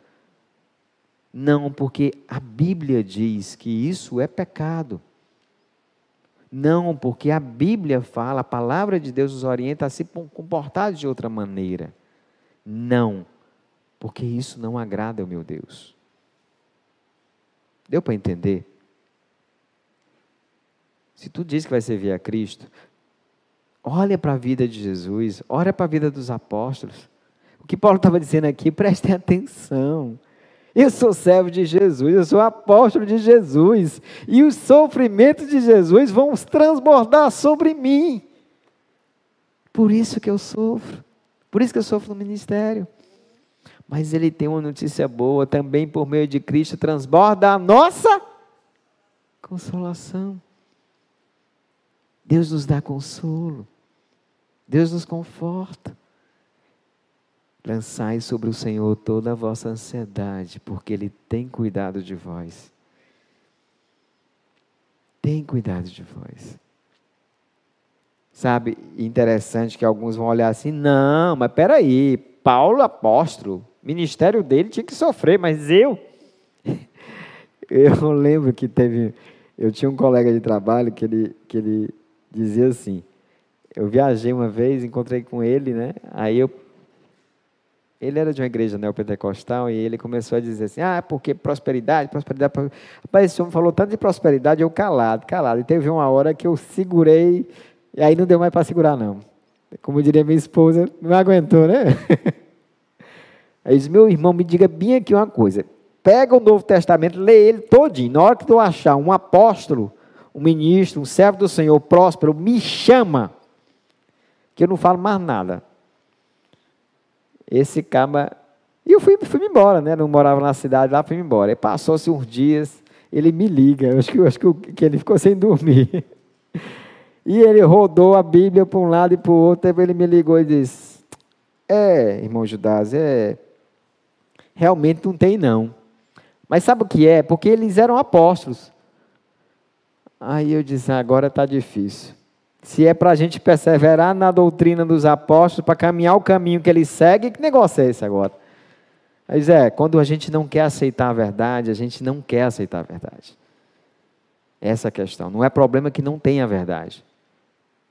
Não, porque a Bíblia diz que isso é pecado. Não, porque a Bíblia fala, a palavra de Deus nos orienta a se comportar de outra maneira. Não, porque isso não agrada ao meu Deus. Deu para entender? Se tu diz que vai servir a Cristo, olha para a vida de Jesus, olha para a vida dos apóstolos. O que Paulo estava dizendo aqui, prestem atenção. Eu sou servo de Jesus, eu sou apóstolo de Jesus, e os sofrimentos de Jesus vão transbordar sobre mim. Por isso que eu sofro, por isso que eu sofro no ministério. Mas ele tem uma notícia boa, também por meio de Cristo transborda a nossa consolação. Deus nos dá consolo, Deus nos conforta. Lançai sobre o Senhor toda a vossa ansiedade, porque Ele tem cuidado de vós. Tem cuidado de vós. Sabe, interessante que alguns vão olhar assim, não, mas peraí, Paulo apóstolo, ministério dele tinha que sofrer, mas eu. *laughs* Eu lembro que teve. Eu tinha um colega de trabalho que ele, que ele dizia assim. Eu viajei uma vez, encontrei com ele, né? Aí eu ele era de uma igreja neopentecostal e ele começou a dizer assim: ah, porque prosperidade, prosperidade. Rapaz, esse homem falou tanto de prosperidade, eu calado, calado. E teve uma hora que eu segurei, e aí não deu mais para segurar, não. Como diria minha esposa, não aguentou, né? *laughs* Aí disse: meu irmão, me diga bem aqui uma coisa. Pega o Novo Testamento, lê ele todinho. Na hora que tu achar um apóstolo, um ministro, um servo do Senhor próspero, me chama, que eu não falo mais nada esse caba. E eu fui, fui embora, né? Não morava na cidade lá, fui embora. E passou-se uns dias, ele me liga. Eu acho que, eu acho que ele ficou sem dormir. *laughs* E ele rodou a Bíblia para um lado e para o outro. Ele me ligou e disse: É, irmão Judas, é. Realmente não tem, não. Mas sabe o que é? Porque eles eram apóstolos. Aí eu disse: Agora está difícil. Se é para a gente perseverar na doutrina dos apóstolos, para caminhar o caminho que eles seguem, que negócio é esse agora? Mas é, quando a gente não quer aceitar a verdade, a gente não quer aceitar a verdade. Essa é a questão. Não é problema que não tenha a verdade.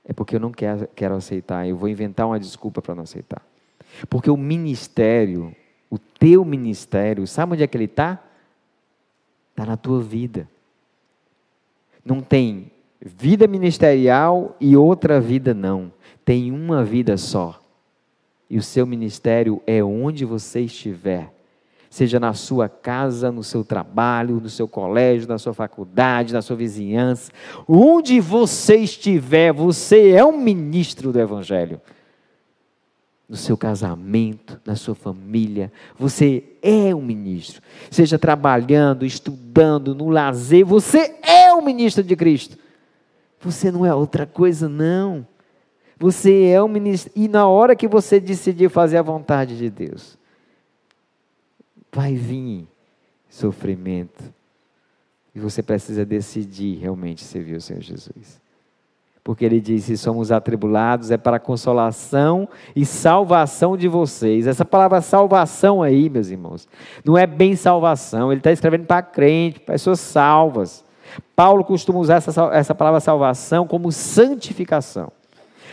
É porque eu não quero, quero aceitar. Eu vou inventar uma desculpa para não aceitar. Porque o ministério, o teu ministério, sabe onde é que ele está? Está na tua vida. Não tem vida ministerial e outra vida não. Tem uma vida só. E o seu ministério é onde você estiver. Seja na sua casa, no seu trabalho, no seu colégio, na sua faculdade, na sua vizinhança. Onde você estiver, você é um ministro do Evangelho. No seu casamento, na sua família, você é um ministro. Seja trabalhando, estudando, no lazer, você é um ministro de Cristo. Você não é outra coisa, não. Você é um ministro. E na hora que você decidir fazer a vontade de Deus, vai vir sofrimento. E você precisa decidir realmente servir o Senhor Jesus. Porque ele diz: se somos atribulados, é para consolação e salvação de vocês. Essa palavra salvação aí, meus irmãos, não é bem salvação. Ele está escrevendo para crente, pessoas salvas. Paulo costuma usar essa, essa palavra salvação como santificação.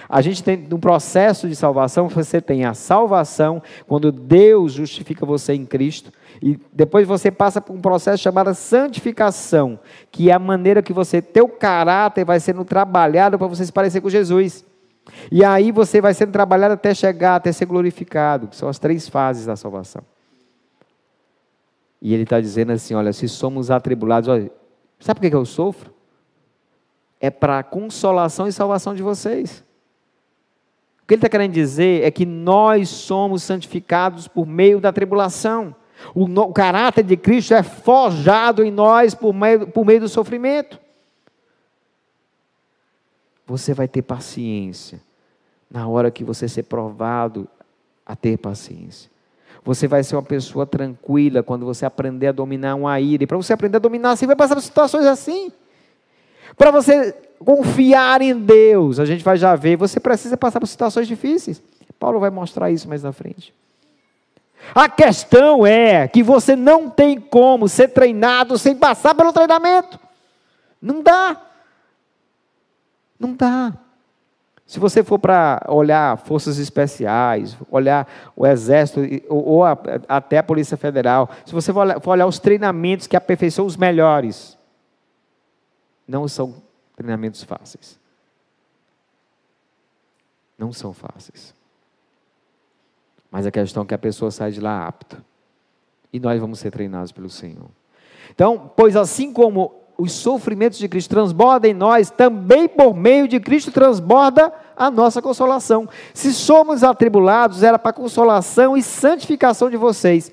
A gente tem um processo de salvação, você tem a salvação, quando Deus justifica você em Cristo, e depois você passa por um processo chamado santificação, que é a maneira que você, teu caráter vai sendo trabalhado para você se parecer com Jesus. E aí você vai sendo trabalhado até chegar, até ser glorificado, que são as três fases da salvação. E ele está dizendo assim: olha, se somos atribulados, olha, sabe por que eu sofro? É para consolação e salvação de vocês. O que ele está querendo dizer é que nós somos santificados por meio da tribulação. O, no, o, caráter de Cristo é forjado em nós por meio, por meio do sofrimento. Você vai ter paciência na hora que você ser provado a ter paciência. Você vai ser uma pessoa tranquila quando você aprender a dominar uma ira. E para você aprender a dominar você vai passar por situações assim. Para você confiar em Deus, a gente vai já ver, você precisa passar por situações difíceis. Paulo vai mostrar isso mais na frente. A questão é que você não tem como ser treinado sem passar pelo treinamento. Não dá. Não dá. Se você for para olhar forças especiais, olhar o exército ou, ou a, até a Polícia Federal, se você for olhar, for olhar os treinamentos que aperfeiçoam os melhores, não são treinamentos fáceis. Não são fáceis. Mas a questão é que a pessoa sai de lá apta. E nós vamos ser treinados pelo Senhor. Então, pois assim como os sofrimentos de Cristo transbordam em nós, também por meio de Cristo transborda a nossa consolação. Se somos atribulados, era para consolação e santificação de vocês.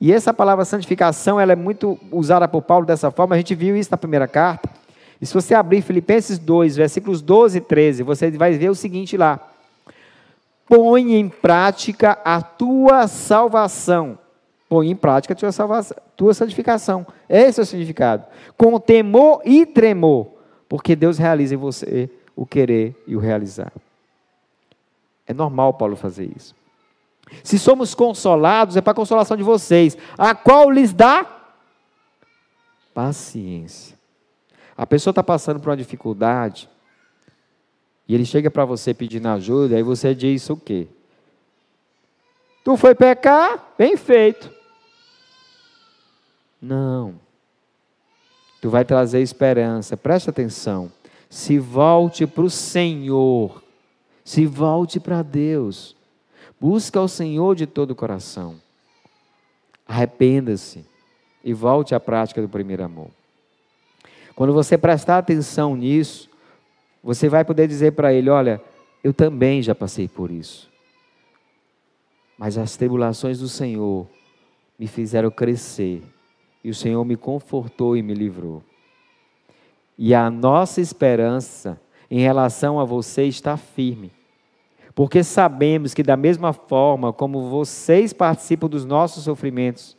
E essa palavra santificação, ela é muito usada por Paulo dessa forma, a gente viu isso na primeira carta. E se você abrir Filipenses 2, versículos 12 e 13, você vai ver o seguinte lá: Põe em prática a tua salvação. Põe em prática a tua, salvação, tua santificação. Esse é o significado. Com temor e tremor, porque Deus realiza em você o querer e o realizar. É normal Paulo fazer isso. Se somos consolados, é para a consolação de vocês, a qual lhes dá paciência. A pessoa está passando por uma dificuldade e ele chega para você pedindo ajuda, aí você diz o quê? Tu foi pecar? Bem feito. Não. Tu vai trazer esperança. Preste atenção. Se volte para o Senhor. Se volte para Deus. Busca o Senhor de todo o coração. Arrependa-se e volte à prática do primeiro amor. Quando você prestar atenção nisso, você vai poder dizer para ele: Olha, eu também já passei por isso. Mas as tribulações do Senhor me fizeram crescer. E o Senhor me confortou e me livrou. E a nossa esperança em relação a você está firme. Porque sabemos que, da mesma forma como vocês participam dos nossos sofrimentos,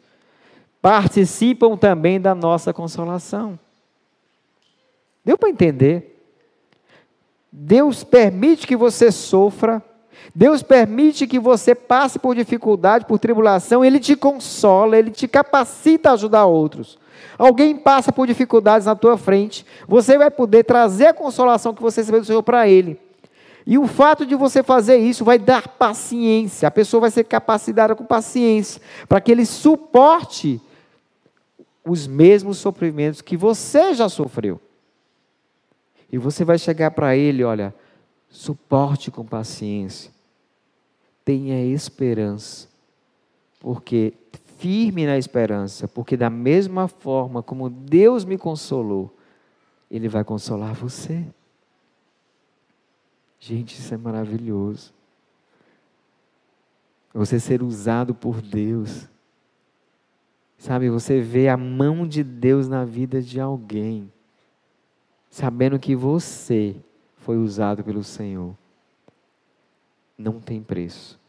participam também da nossa consolação. Deu para entender? Deus permite que você sofra, Deus permite que você passe por dificuldade, por tribulação, Ele te consola, Ele te capacita a ajudar outros. Alguém passa por dificuldades na tua frente, você vai poder trazer a consolação que você recebeu do Senhor para Ele. E o fato de você fazer isso vai dar paciência. A pessoa vai ser capacitada com paciência para que ele suporte os mesmos sofrimentos que você já sofreu. E você vai chegar para ele, olha, suporte com paciência. Tenha esperança. Porque firme na esperança, porque da mesma forma como Deus me consolou, ele vai consolar você. Gente, isso é maravilhoso. Você ser usado por Deus. Sabe, você vê a mão de Deus na vida de alguém, sabendo que você foi usado pelo Senhor. Não tem preço.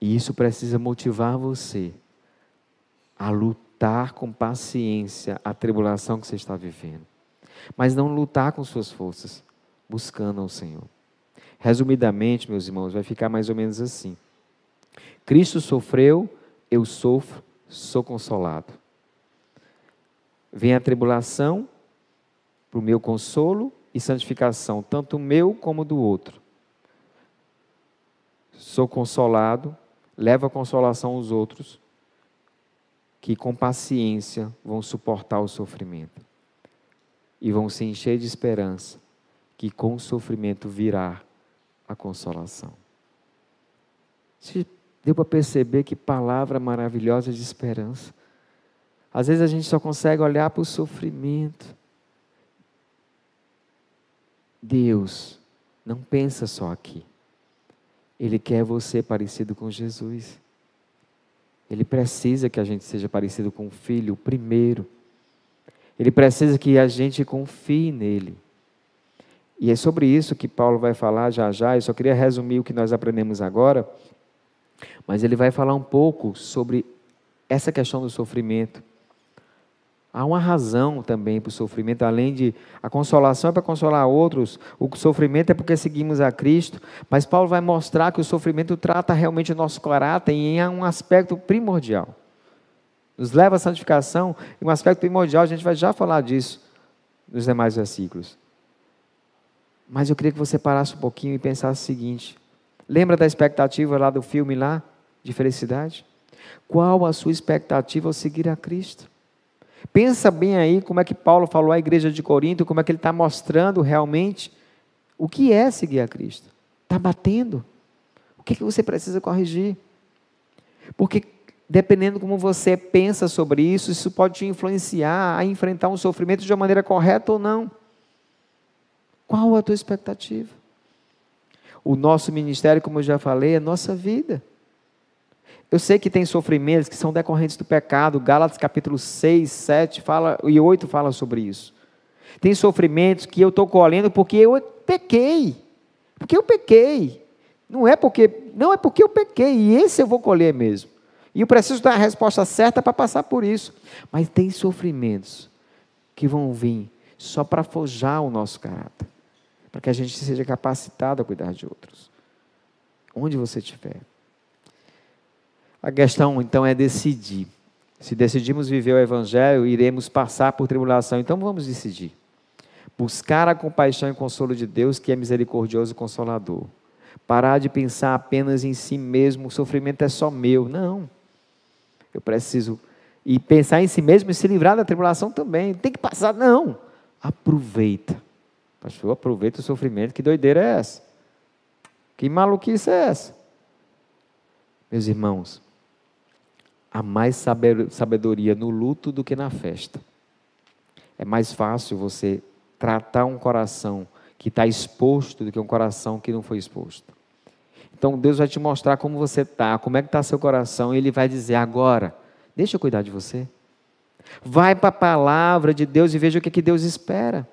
E isso precisa motivar você a lutar com paciência a tribulação que você está vivendo. Mas não lutar com suas forças, buscando ao Senhor. Resumidamente, meus irmãos, vai ficar mais ou menos assim: Cristo sofreu, eu sofro, sou consolado. Vem a tribulação para o meu consolo e santificação, tanto meu como do outro. Sou consolado, levo a consolação aos outros, que com paciência vão suportar o sofrimento e vão se encher de esperança que com o sofrimento virá a consolação. Você deu para perceber que palavra maravilhosa de esperança. Às vezes a gente só consegue olhar para o sofrimento. Deus não pensa só aqui. Ele quer você parecido com Jesus. Ele precisa que a gente seja parecido com o Filho, primeiro. Ele precisa que a gente confie nele. E é sobre isso que Paulo vai falar já já. Eu só queria resumir o que nós aprendemos agora. Mas ele vai falar um pouco sobre essa questão do sofrimento. Há uma razão também para o sofrimento, além de a consolação é para consolar outros, o sofrimento é porque seguimos a Cristo, mas Paulo vai mostrar que o sofrimento trata realmente o nosso caráter em um aspecto primordial. Nos leva à santificação, em um aspecto primordial, a gente vai já falar disso nos demais versículos. Mas eu queria que você parasse um pouquinho e pensasse o seguinte: lembra da expectativa lá do filme lá de felicidade? Qual a sua expectativa ao seguir a Cristo? Pensa bem aí como é que Paulo falou à igreja de Corinto, como é que ele está mostrando realmente o que é seguir a Cristo. Está batendo. O que, é que você precisa corrigir? Porque dependendo como você pensa sobre isso, isso pode te influenciar a enfrentar um sofrimento de uma maneira correta ou não. Qual a tua expectativa? O nosso ministério, como eu já falei, é nossa vida. Eu sei que tem sofrimentos que são decorrentes do pecado. Gálatas capítulo 6, 7 fala, e 8 fala sobre isso. Tem sofrimentos que eu estou colhendo porque eu pequei. Porque eu pequei. Não é porque, não é porque eu pequei, e esse eu vou colher mesmo. E eu preciso dar a resposta certa para passar por isso. Mas tem sofrimentos que vão vir só para forjar o nosso caráter para que a gente seja capacitado a cuidar de outros. Onde você estiver. A questão, então, é decidir. Se decidimos viver o Evangelho, iremos passar por tribulação. Então, vamos decidir. Buscar a compaixão e consolo de Deus, que é misericordioso e consolador. Parar de pensar apenas em si mesmo, o sofrimento é só meu. Não. Eu preciso. E pensar em si mesmo e se livrar da tribulação também. Tem que passar. Não. Aproveita. Pastor, aproveita o sofrimento. Que doideira é essa? Que maluquice é essa? Meus irmãos, há mais sabedoria no luto do que na festa. É mais fácil você tratar um coração que está exposto do que um coração que não foi exposto. Então Deus vai te mostrar como você está, como é que está seu coração, e Ele vai dizer agora, deixa eu cuidar de você. Vai para a palavra de Deus e veja o que, que Deus espera.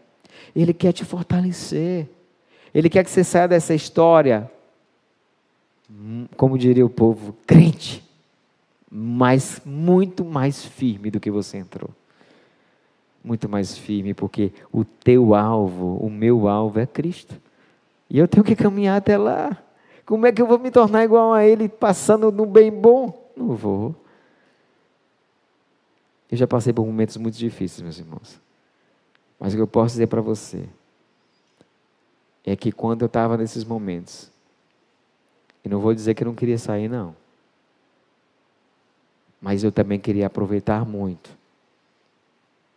Ele quer te fortalecer. Ele quer que você saia dessa história, hum, como diria o povo, crente, mas muito mais firme do que você entrou. Muito mais firme, porque o teu alvo, o meu alvo é Cristo. E eu tenho que caminhar até lá. Como é que eu vou me tornar igual a ele passando no bem bom? Não vou. Eu já passei por momentos muito difíceis, meus irmãos. Mas o que eu posso dizer para você é que quando eu estava nesses momentos, e não vou dizer que eu não queria sair, não. Mas eu também queria aproveitar muito.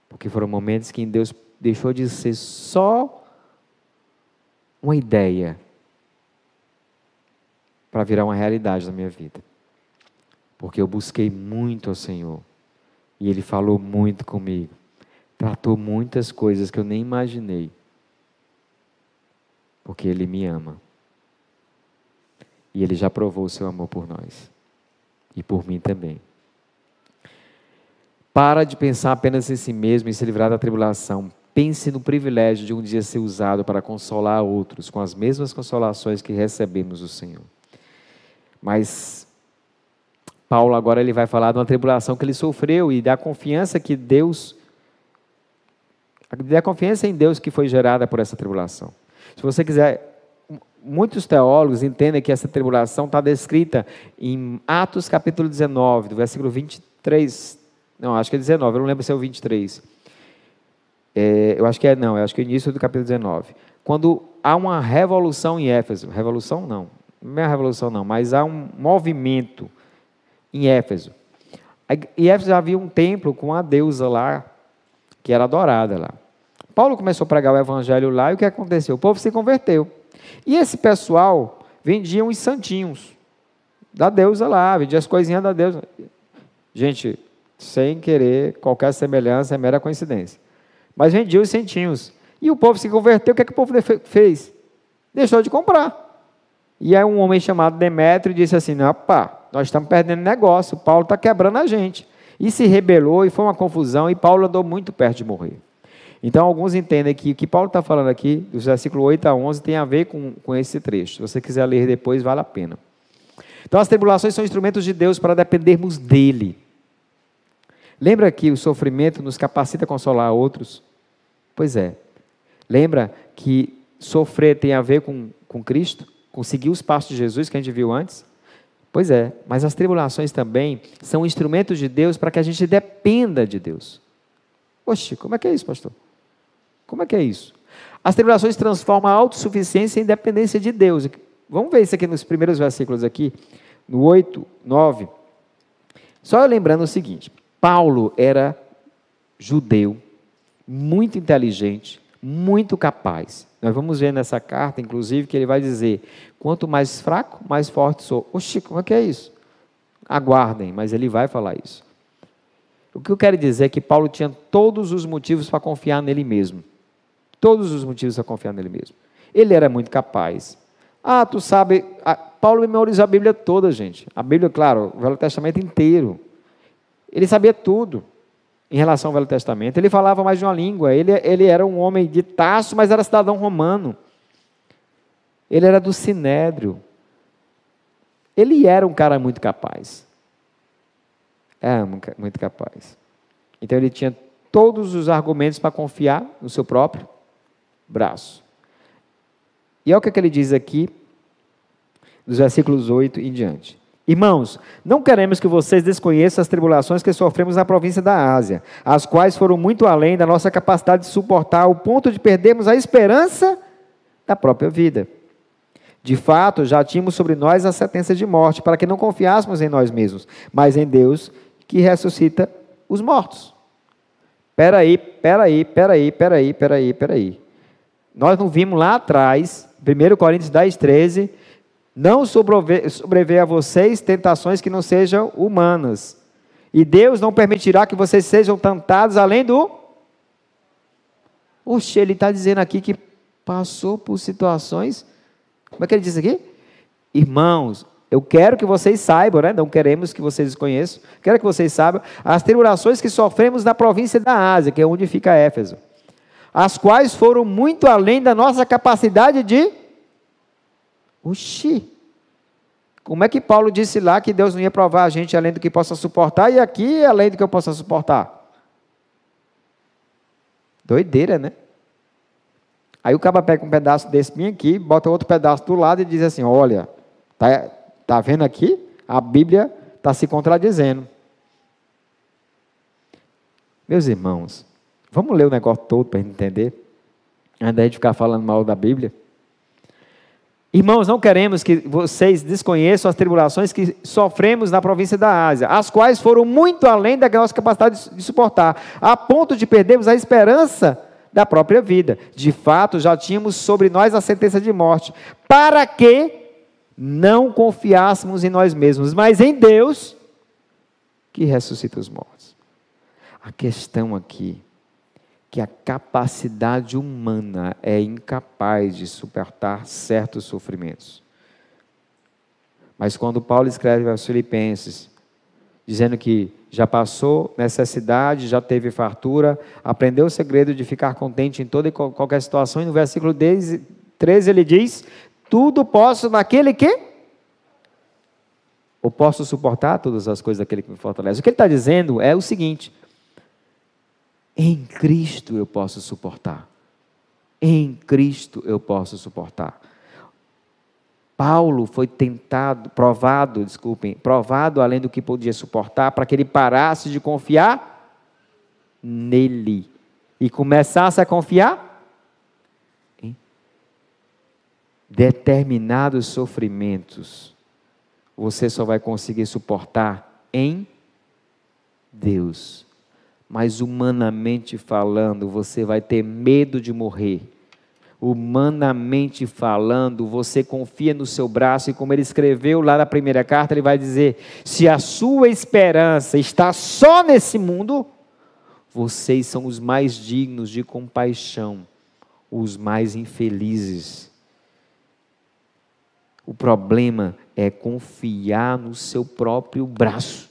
Porque foram momentos que Deus deixou de ser só uma ideia para virar uma realidade na minha vida. Porque eu busquei muito ao Senhor. E Ele falou muito comigo. Tratou muitas coisas que eu nem imaginei. Porque Ele me ama. E Ele já provou o seu amor por nós. E por mim também. Para de pensar apenas em si mesmo e se livrar da tribulação. Pense no privilégio de um dia ser usado para consolar outros com as mesmas consolações que recebemos do Senhor. Mas Paulo agora ele vai falar de uma tribulação que ele sofreu e da confiança que Deus da confiança em Deus que foi gerada por essa tribulação. Se você quiser, muitos teólogos entendem que essa tribulação está descrita em Atos capítulo 19, do versículo 23. Não, acho que é 19, eu não lembro se é o 23. É, eu acho que é, não, eu acho que é o início do capítulo 19. Quando há uma revolução em Éfeso, revolução não, não é uma revolução não, mas há um movimento em Éfeso. Em Éfeso havia um templo com a deusa lá, que era adorada lá. Paulo começou a pregar o evangelho lá e o que aconteceu? O povo se converteu. E esse pessoal vendia os santinhos da deusa lá, vendia as coisinhas da deusa. Gente, sem querer qualquer semelhança, é mera coincidência. Mas vendia os centinhos. E o povo se converteu, o que, é que o povo fez? Deixou de comprar. E aí um homem chamado Demétrio disse assim, pá, nós estamos perdendo negócio, Paulo está quebrando a gente. E se rebelou e foi uma confusão, e Paulo andou muito perto de morrer. Então, alguns entendem que o que Paulo está falando aqui, dos versículos 8 a 11, tem a ver com, com esse trecho. Se você quiser ler depois, vale a pena. Então, as tribulações são instrumentos de Deus para dependermos dEle. Lembra que o sofrimento nos capacita a consolar outros? Pois é. Lembra que sofrer tem a ver com, com Cristo? Com seguir os passos de Jesus que a gente viu antes? Pois é, mas as tribulações também são instrumentos de Deus para que a gente dependa de Deus. Oxe, como é que é isso, pastor? Como é que é isso? As tribulações transformam a autossuficiência em dependência de Deus. Vamos ver isso aqui nos primeiros versículos aqui, no 8, 9. Só lembrando o seguinte: Paulo era judeu, muito inteligente, muito capaz. Nós vamos ver nessa carta, inclusive, que ele vai dizer: quanto mais fraco, mais forte sou. Oxi, como é que é isso? Aguardem, mas ele vai falar isso. O que eu quero dizer é que Paulo tinha todos os motivos para confiar nele mesmo. Todos os motivos para confiar nele mesmo. Ele era muito capaz. Ah, tu sabe, Paulo memorizou a Bíblia toda, gente. A Bíblia, claro, o Velho Testamento inteiro. Ele sabia tudo em relação ao Velho Testamento. Ele falava mais de uma língua. Ele, ele era um homem de Taço, mas era cidadão romano. Ele era do Sinédrio. Ele era um cara muito capaz. É muito capaz. Então ele tinha todos os argumentos para confiar no seu próprio braço. E é o que, é que ele diz aqui, dos versículos 8 em diante. Irmãos, não queremos que vocês desconheçam as tribulações que sofremos na província da Ásia, as quais foram muito além da nossa capacidade de suportar, ao ponto de perdermos a esperança da própria vida. De fato, já tínhamos sobre nós a sentença de morte, para que não confiássemos em nós mesmos, mas em Deus, que ressuscita os mortos. Peraí, peraí, peraí, peraí, peraí, peraí. Nós não vimos lá atrás, 1 Coríntios 10, 13, não sobreveia a vocês tentações que não sejam humanas. E Deus não permitirá que vocês sejam tentados além do. Oxe, ele está dizendo aqui que passou por situações. Como é que ele diz aqui? Irmãos, eu quero que vocês saibam, né? não queremos que vocês conheçam, quero que vocês saibam as tribulações que sofremos na província da Ásia, que é onde fica Éfeso, as quais foram muito além da nossa capacidade de Oxi! Como é que Paulo disse lá que Deus não ia provar a gente além do que possa suportar e aqui além do que eu possa suportar? Doideira, né? Aí o cara pega um pedaço desse bem aqui, bota outro pedaço do lado e diz assim: Olha, Está tá vendo aqui? A Bíblia está se contradizendo. Meus irmãos, vamos ler o negócio todo para entender, antes de ficar falando mal da Bíblia. Irmãos, não queremos que vocês desconheçam as tribulações que sofremos na província da Ásia, as quais foram muito além da nossa capacidade de suportar, a ponto de perdermos a esperança da própria vida. De fato, já tínhamos sobre nós a sentença de morte, para que não confiássemos em nós mesmos, mas em Deus, que ressuscita os mortos. A questão aqui que a capacidade humana é incapaz de suportar certos sofrimentos. Mas quando Paulo escreve aos Filipenses, dizendo que já passou necessidade, já teve fartura, aprendeu o segredo de ficar contente em toda e qualquer situação, e no versículo 13 ele diz: Tudo posso naquele que. Ou posso suportar todas as coisas daquele que me fortalece. O que ele está dizendo é o seguinte: em Cristo eu posso suportar. Em Cristo eu posso suportar. Paulo foi tentado, provado, desculpem, provado além do que podia suportar, para que ele parasse de confiar nele e começasse a confiar em determinados sofrimentos. Você só vai conseguir suportar em Deus mas humanamente falando, você vai ter medo de morrer. Humanamente falando, você confia no seu braço, e como ele escreveu lá na primeira carta, ele vai dizer: se a sua esperança está só nesse mundo, vocês são os mais dignos de compaixão, os mais infelizes. O problema é confiar no seu próprio braço.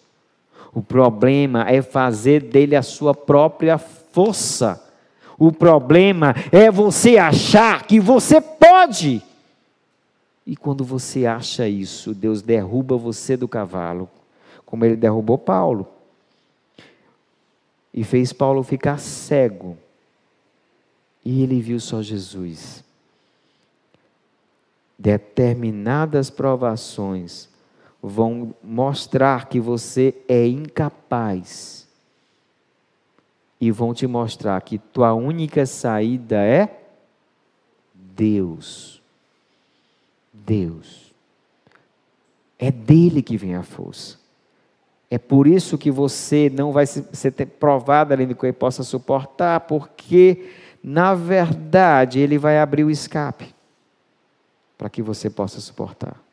O problema é fazer dele a sua própria força. O problema é você achar que você pode. E quando você acha isso, Deus derruba você do cavalo, como ele derrubou Paulo. E fez Paulo ficar cego. E ele viu só Jesus. Determinadas provações vão mostrar que você é incapaz e vão te mostrar que tua única saída é Deus. Deus. É dele que vem a força. É por isso que você não vai ser provado além do que ele possa suportar, porque, na verdade, ele vai abrir o escape para que você possa suportar.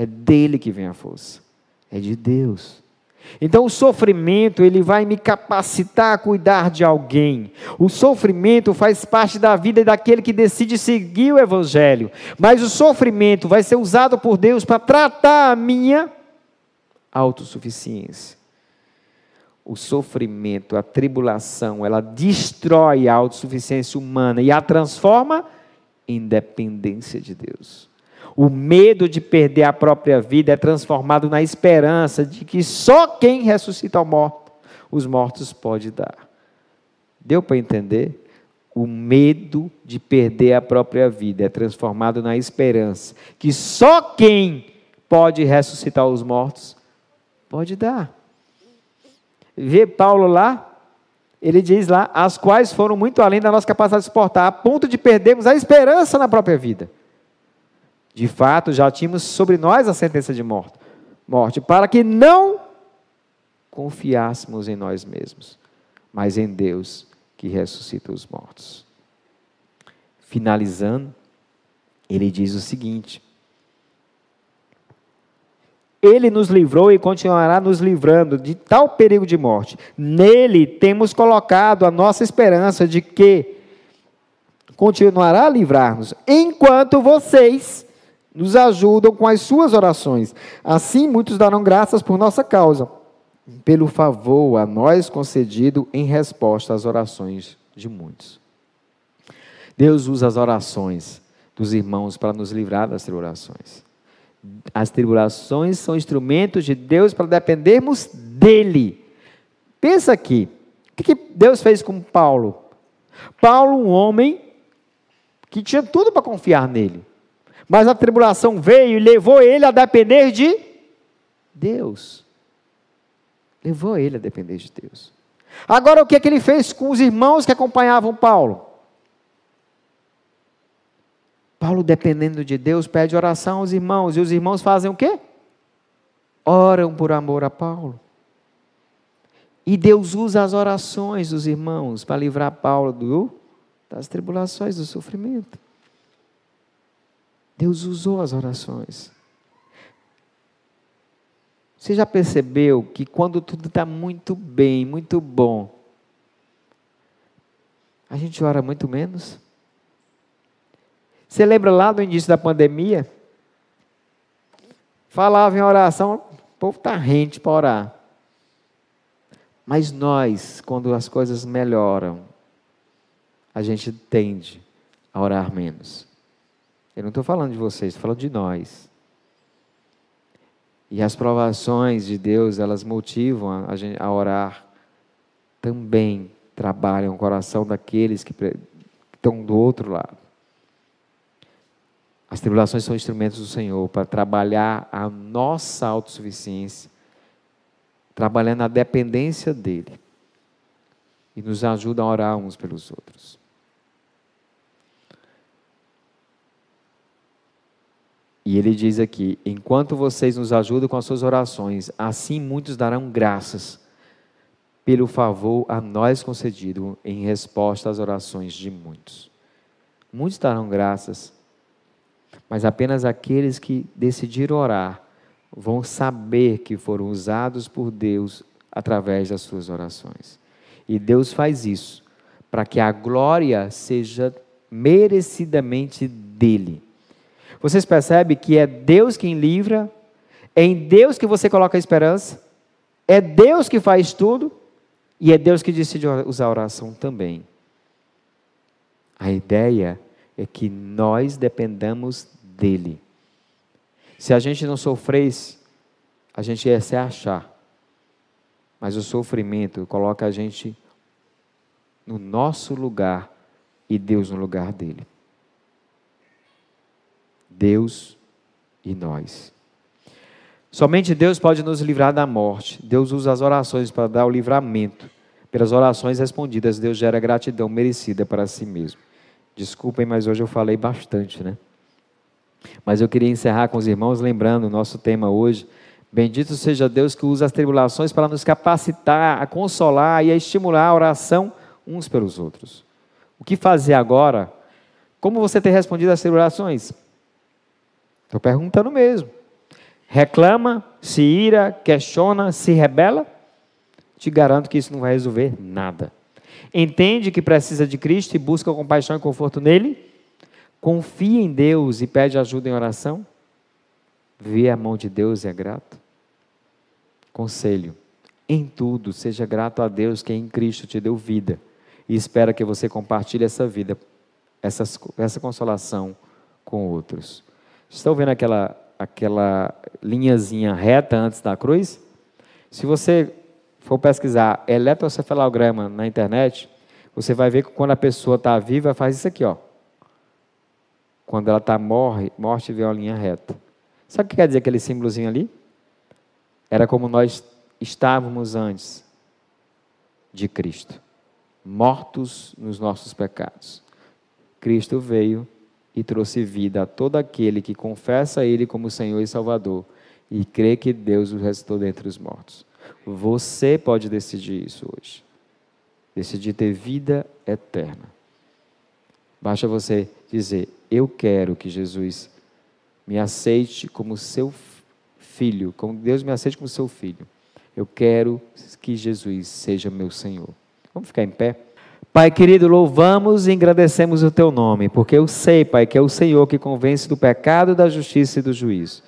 É dele que vem a força. É de Deus. Então o sofrimento, ele vai me capacitar a cuidar de alguém. O sofrimento faz parte da vida daquele que decide seguir o evangelho. Mas o sofrimento vai ser usado por Deus para tratar a minha autossuficiência. O sofrimento, a tribulação, ela destrói a autossuficiência humana e a transforma em dependência de Deus. O medo de perder a própria vida é transformado na esperança de que só quem ressuscita morto, os mortos pode dar. Deu para entender? O medo de perder a própria vida é transformado na esperança que só quem pode ressuscitar os mortos pode dar. Vê Paulo lá, ele diz lá, as quais foram muito além da nossa capacidade de suportar, a ponto de perdermos a esperança na própria vida. De fato, já tínhamos sobre nós a sentença de morte, morte, para que não confiássemos em nós mesmos, mas em Deus que ressuscita os mortos. Finalizando, ele diz o seguinte: Ele nos livrou e continuará nos livrando de tal perigo de morte. Nele temos colocado a nossa esperança de que continuará a livrar-nos, enquanto vocês nos ajudam com as suas orações. Assim, muitos darão graças por nossa causa, pelo favor a nós concedido em resposta às orações de muitos. Deus usa as orações dos irmãos para nos livrar das tribulações. As tribulações são instrumentos de Deus para dependermos dele. Pensa aqui, o que Deus fez com Paulo? Paulo, um homem que tinha tudo para confiar nele Mas a tribulação veio e levou ele a depender de Deus. Levou ele a depender de Deus. Agora, o que é que ele fez com os irmãos que acompanhavam Paulo? Paulo, dependendo de Deus, pede oração aos irmãos, e os irmãos fazem o quê? Oram por amor a Paulo. E Deus usa as orações dos irmãos para livrar Paulo do, das tribulações, do sofrimento. Deus usou as orações. Você já percebeu que quando tudo está muito bem, muito bom, a gente ora muito menos? Você lembra lá do início da pandemia? Falava em oração, o povo está rente para orar. Mas nós, quando as coisas melhoram, a gente tende a orar menos. Eu não estou falando de vocês, estou falando de nós. E as provações de Deus, elas motivam a, gente, a orar. Também trabalham o coração daqueles que estão do outro lado. As tribulações são instrumentos do Senhor para trabalhar a nossa autossuficiência, trabalhando a dependência dEle. E nos ajuda a orar uns pelos outros. E ele diz aqui: enquanto vocês nos ajudam com as suas orações, assim muitos darão graças pelo favor a nós concedido em resposta às orações de muitos. Muitos darão graças mas apenas aqueles que decidiram orar vão saber que foram usados por Deus através das suas orações. E Deus faz isso para que a glória seja merecidamente dele. Vocês percebem que é Deus quem livra, é em Deus que você coloca a esperança, é Deus que faz tudo e é Deus que decide usar a oração também. A ideia é que nós dependamos dele. Se a gente não sofresse, a gente ia se achar. Mas o sofrimento coloca a gente no nosso lugar e Deus no lugar dele. Deus e nós. Somente Deus pode nos livrar da morte. Deus usa as orações para dar o livramento. Pelas orações respondidas, Deus gera gratidão merecida para si mesmo. Desculpem, mas hoje eu falei bastante, né? Mas eu queria encerrar com os irmãos lembrando o nosso tema hoje. Bendito seja Deus que usa as tribulações para nos capacitar, a consolar e a estimular a oração uns pelos outros. O que fazer agora? Como você tem respondido às tribulações? Estou perguntando mesmo. Reclama, se ira, questiona, se rebela? Te garanto que isso não vai resolver nada. Entende que precisa de Cristo e busca compaixão e conforto nele? confia em Deus e pede ajuda em oração, vê a mão de Deus e é grato. Conselho: em tudo, seja grato a Deus que em Cristo te deu vida e espera que você compartilhe essa vida, essa, essa consolação com outros. Estão vendo aquela, aquela linhazinha reta antes da cruz? Se você for pesquisar eletrocefalograma na internet, você vai ver que quando a pessoa está viva, faz isso aqui, ó quando ela está morre, morte vê uma linha reta. Sabe o que quer dizer aquele símbolozinho ali? Era como nós estávamos antes de Cristo, mortos nos nossos pecados. Cristo veio e trouxe vida a todo aquele que confessa Ele como Senhor e Salvador e crê que Deus o restou dentre os mortos. Você pode decidir isso hoje. Decidir ter vida eterna. Basta você dizer: Eu quero que Jesus me aceite como seu filho, como Deus me aceite como seu filho. Eu quero que Jesus seja meu Senhor. Vamos ficar em pé? Pai querido, louvamos e agradecemos o teu nome, porque eu sei, Pai, que é o Senhor que convence do pecado, da justiça e do juízo.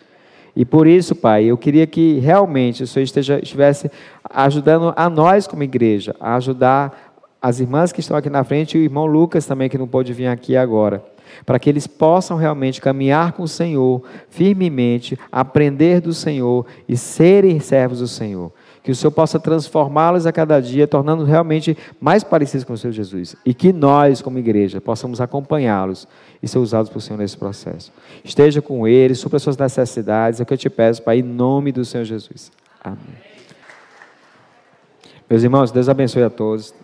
E por isso, Pai, eu queria que realmente o Senhor esteja, estivesse ajudando a nós como igreja, a ajudar as irmãs que estão aqui na frente e o irmão Lucas também, que não pôde vir aqui agora, para que eles possam realmente caminhar com o Senhor firmemente, aprender do Senhor e serem servos do Senhor. Que o Senhor possa transformá-los a cada dia, tornando realmente mais parecidos com o Senhor Jesus. E que nós, como igreja, possamos acompanhá-los e ser usados por Senhor nesse processo. Esteja com eles, supra suas necessidades, é o que eu te peço, Pai, em nome do Senhor Jesus. Amém. Meus irmãos, Deus abençoe a todos.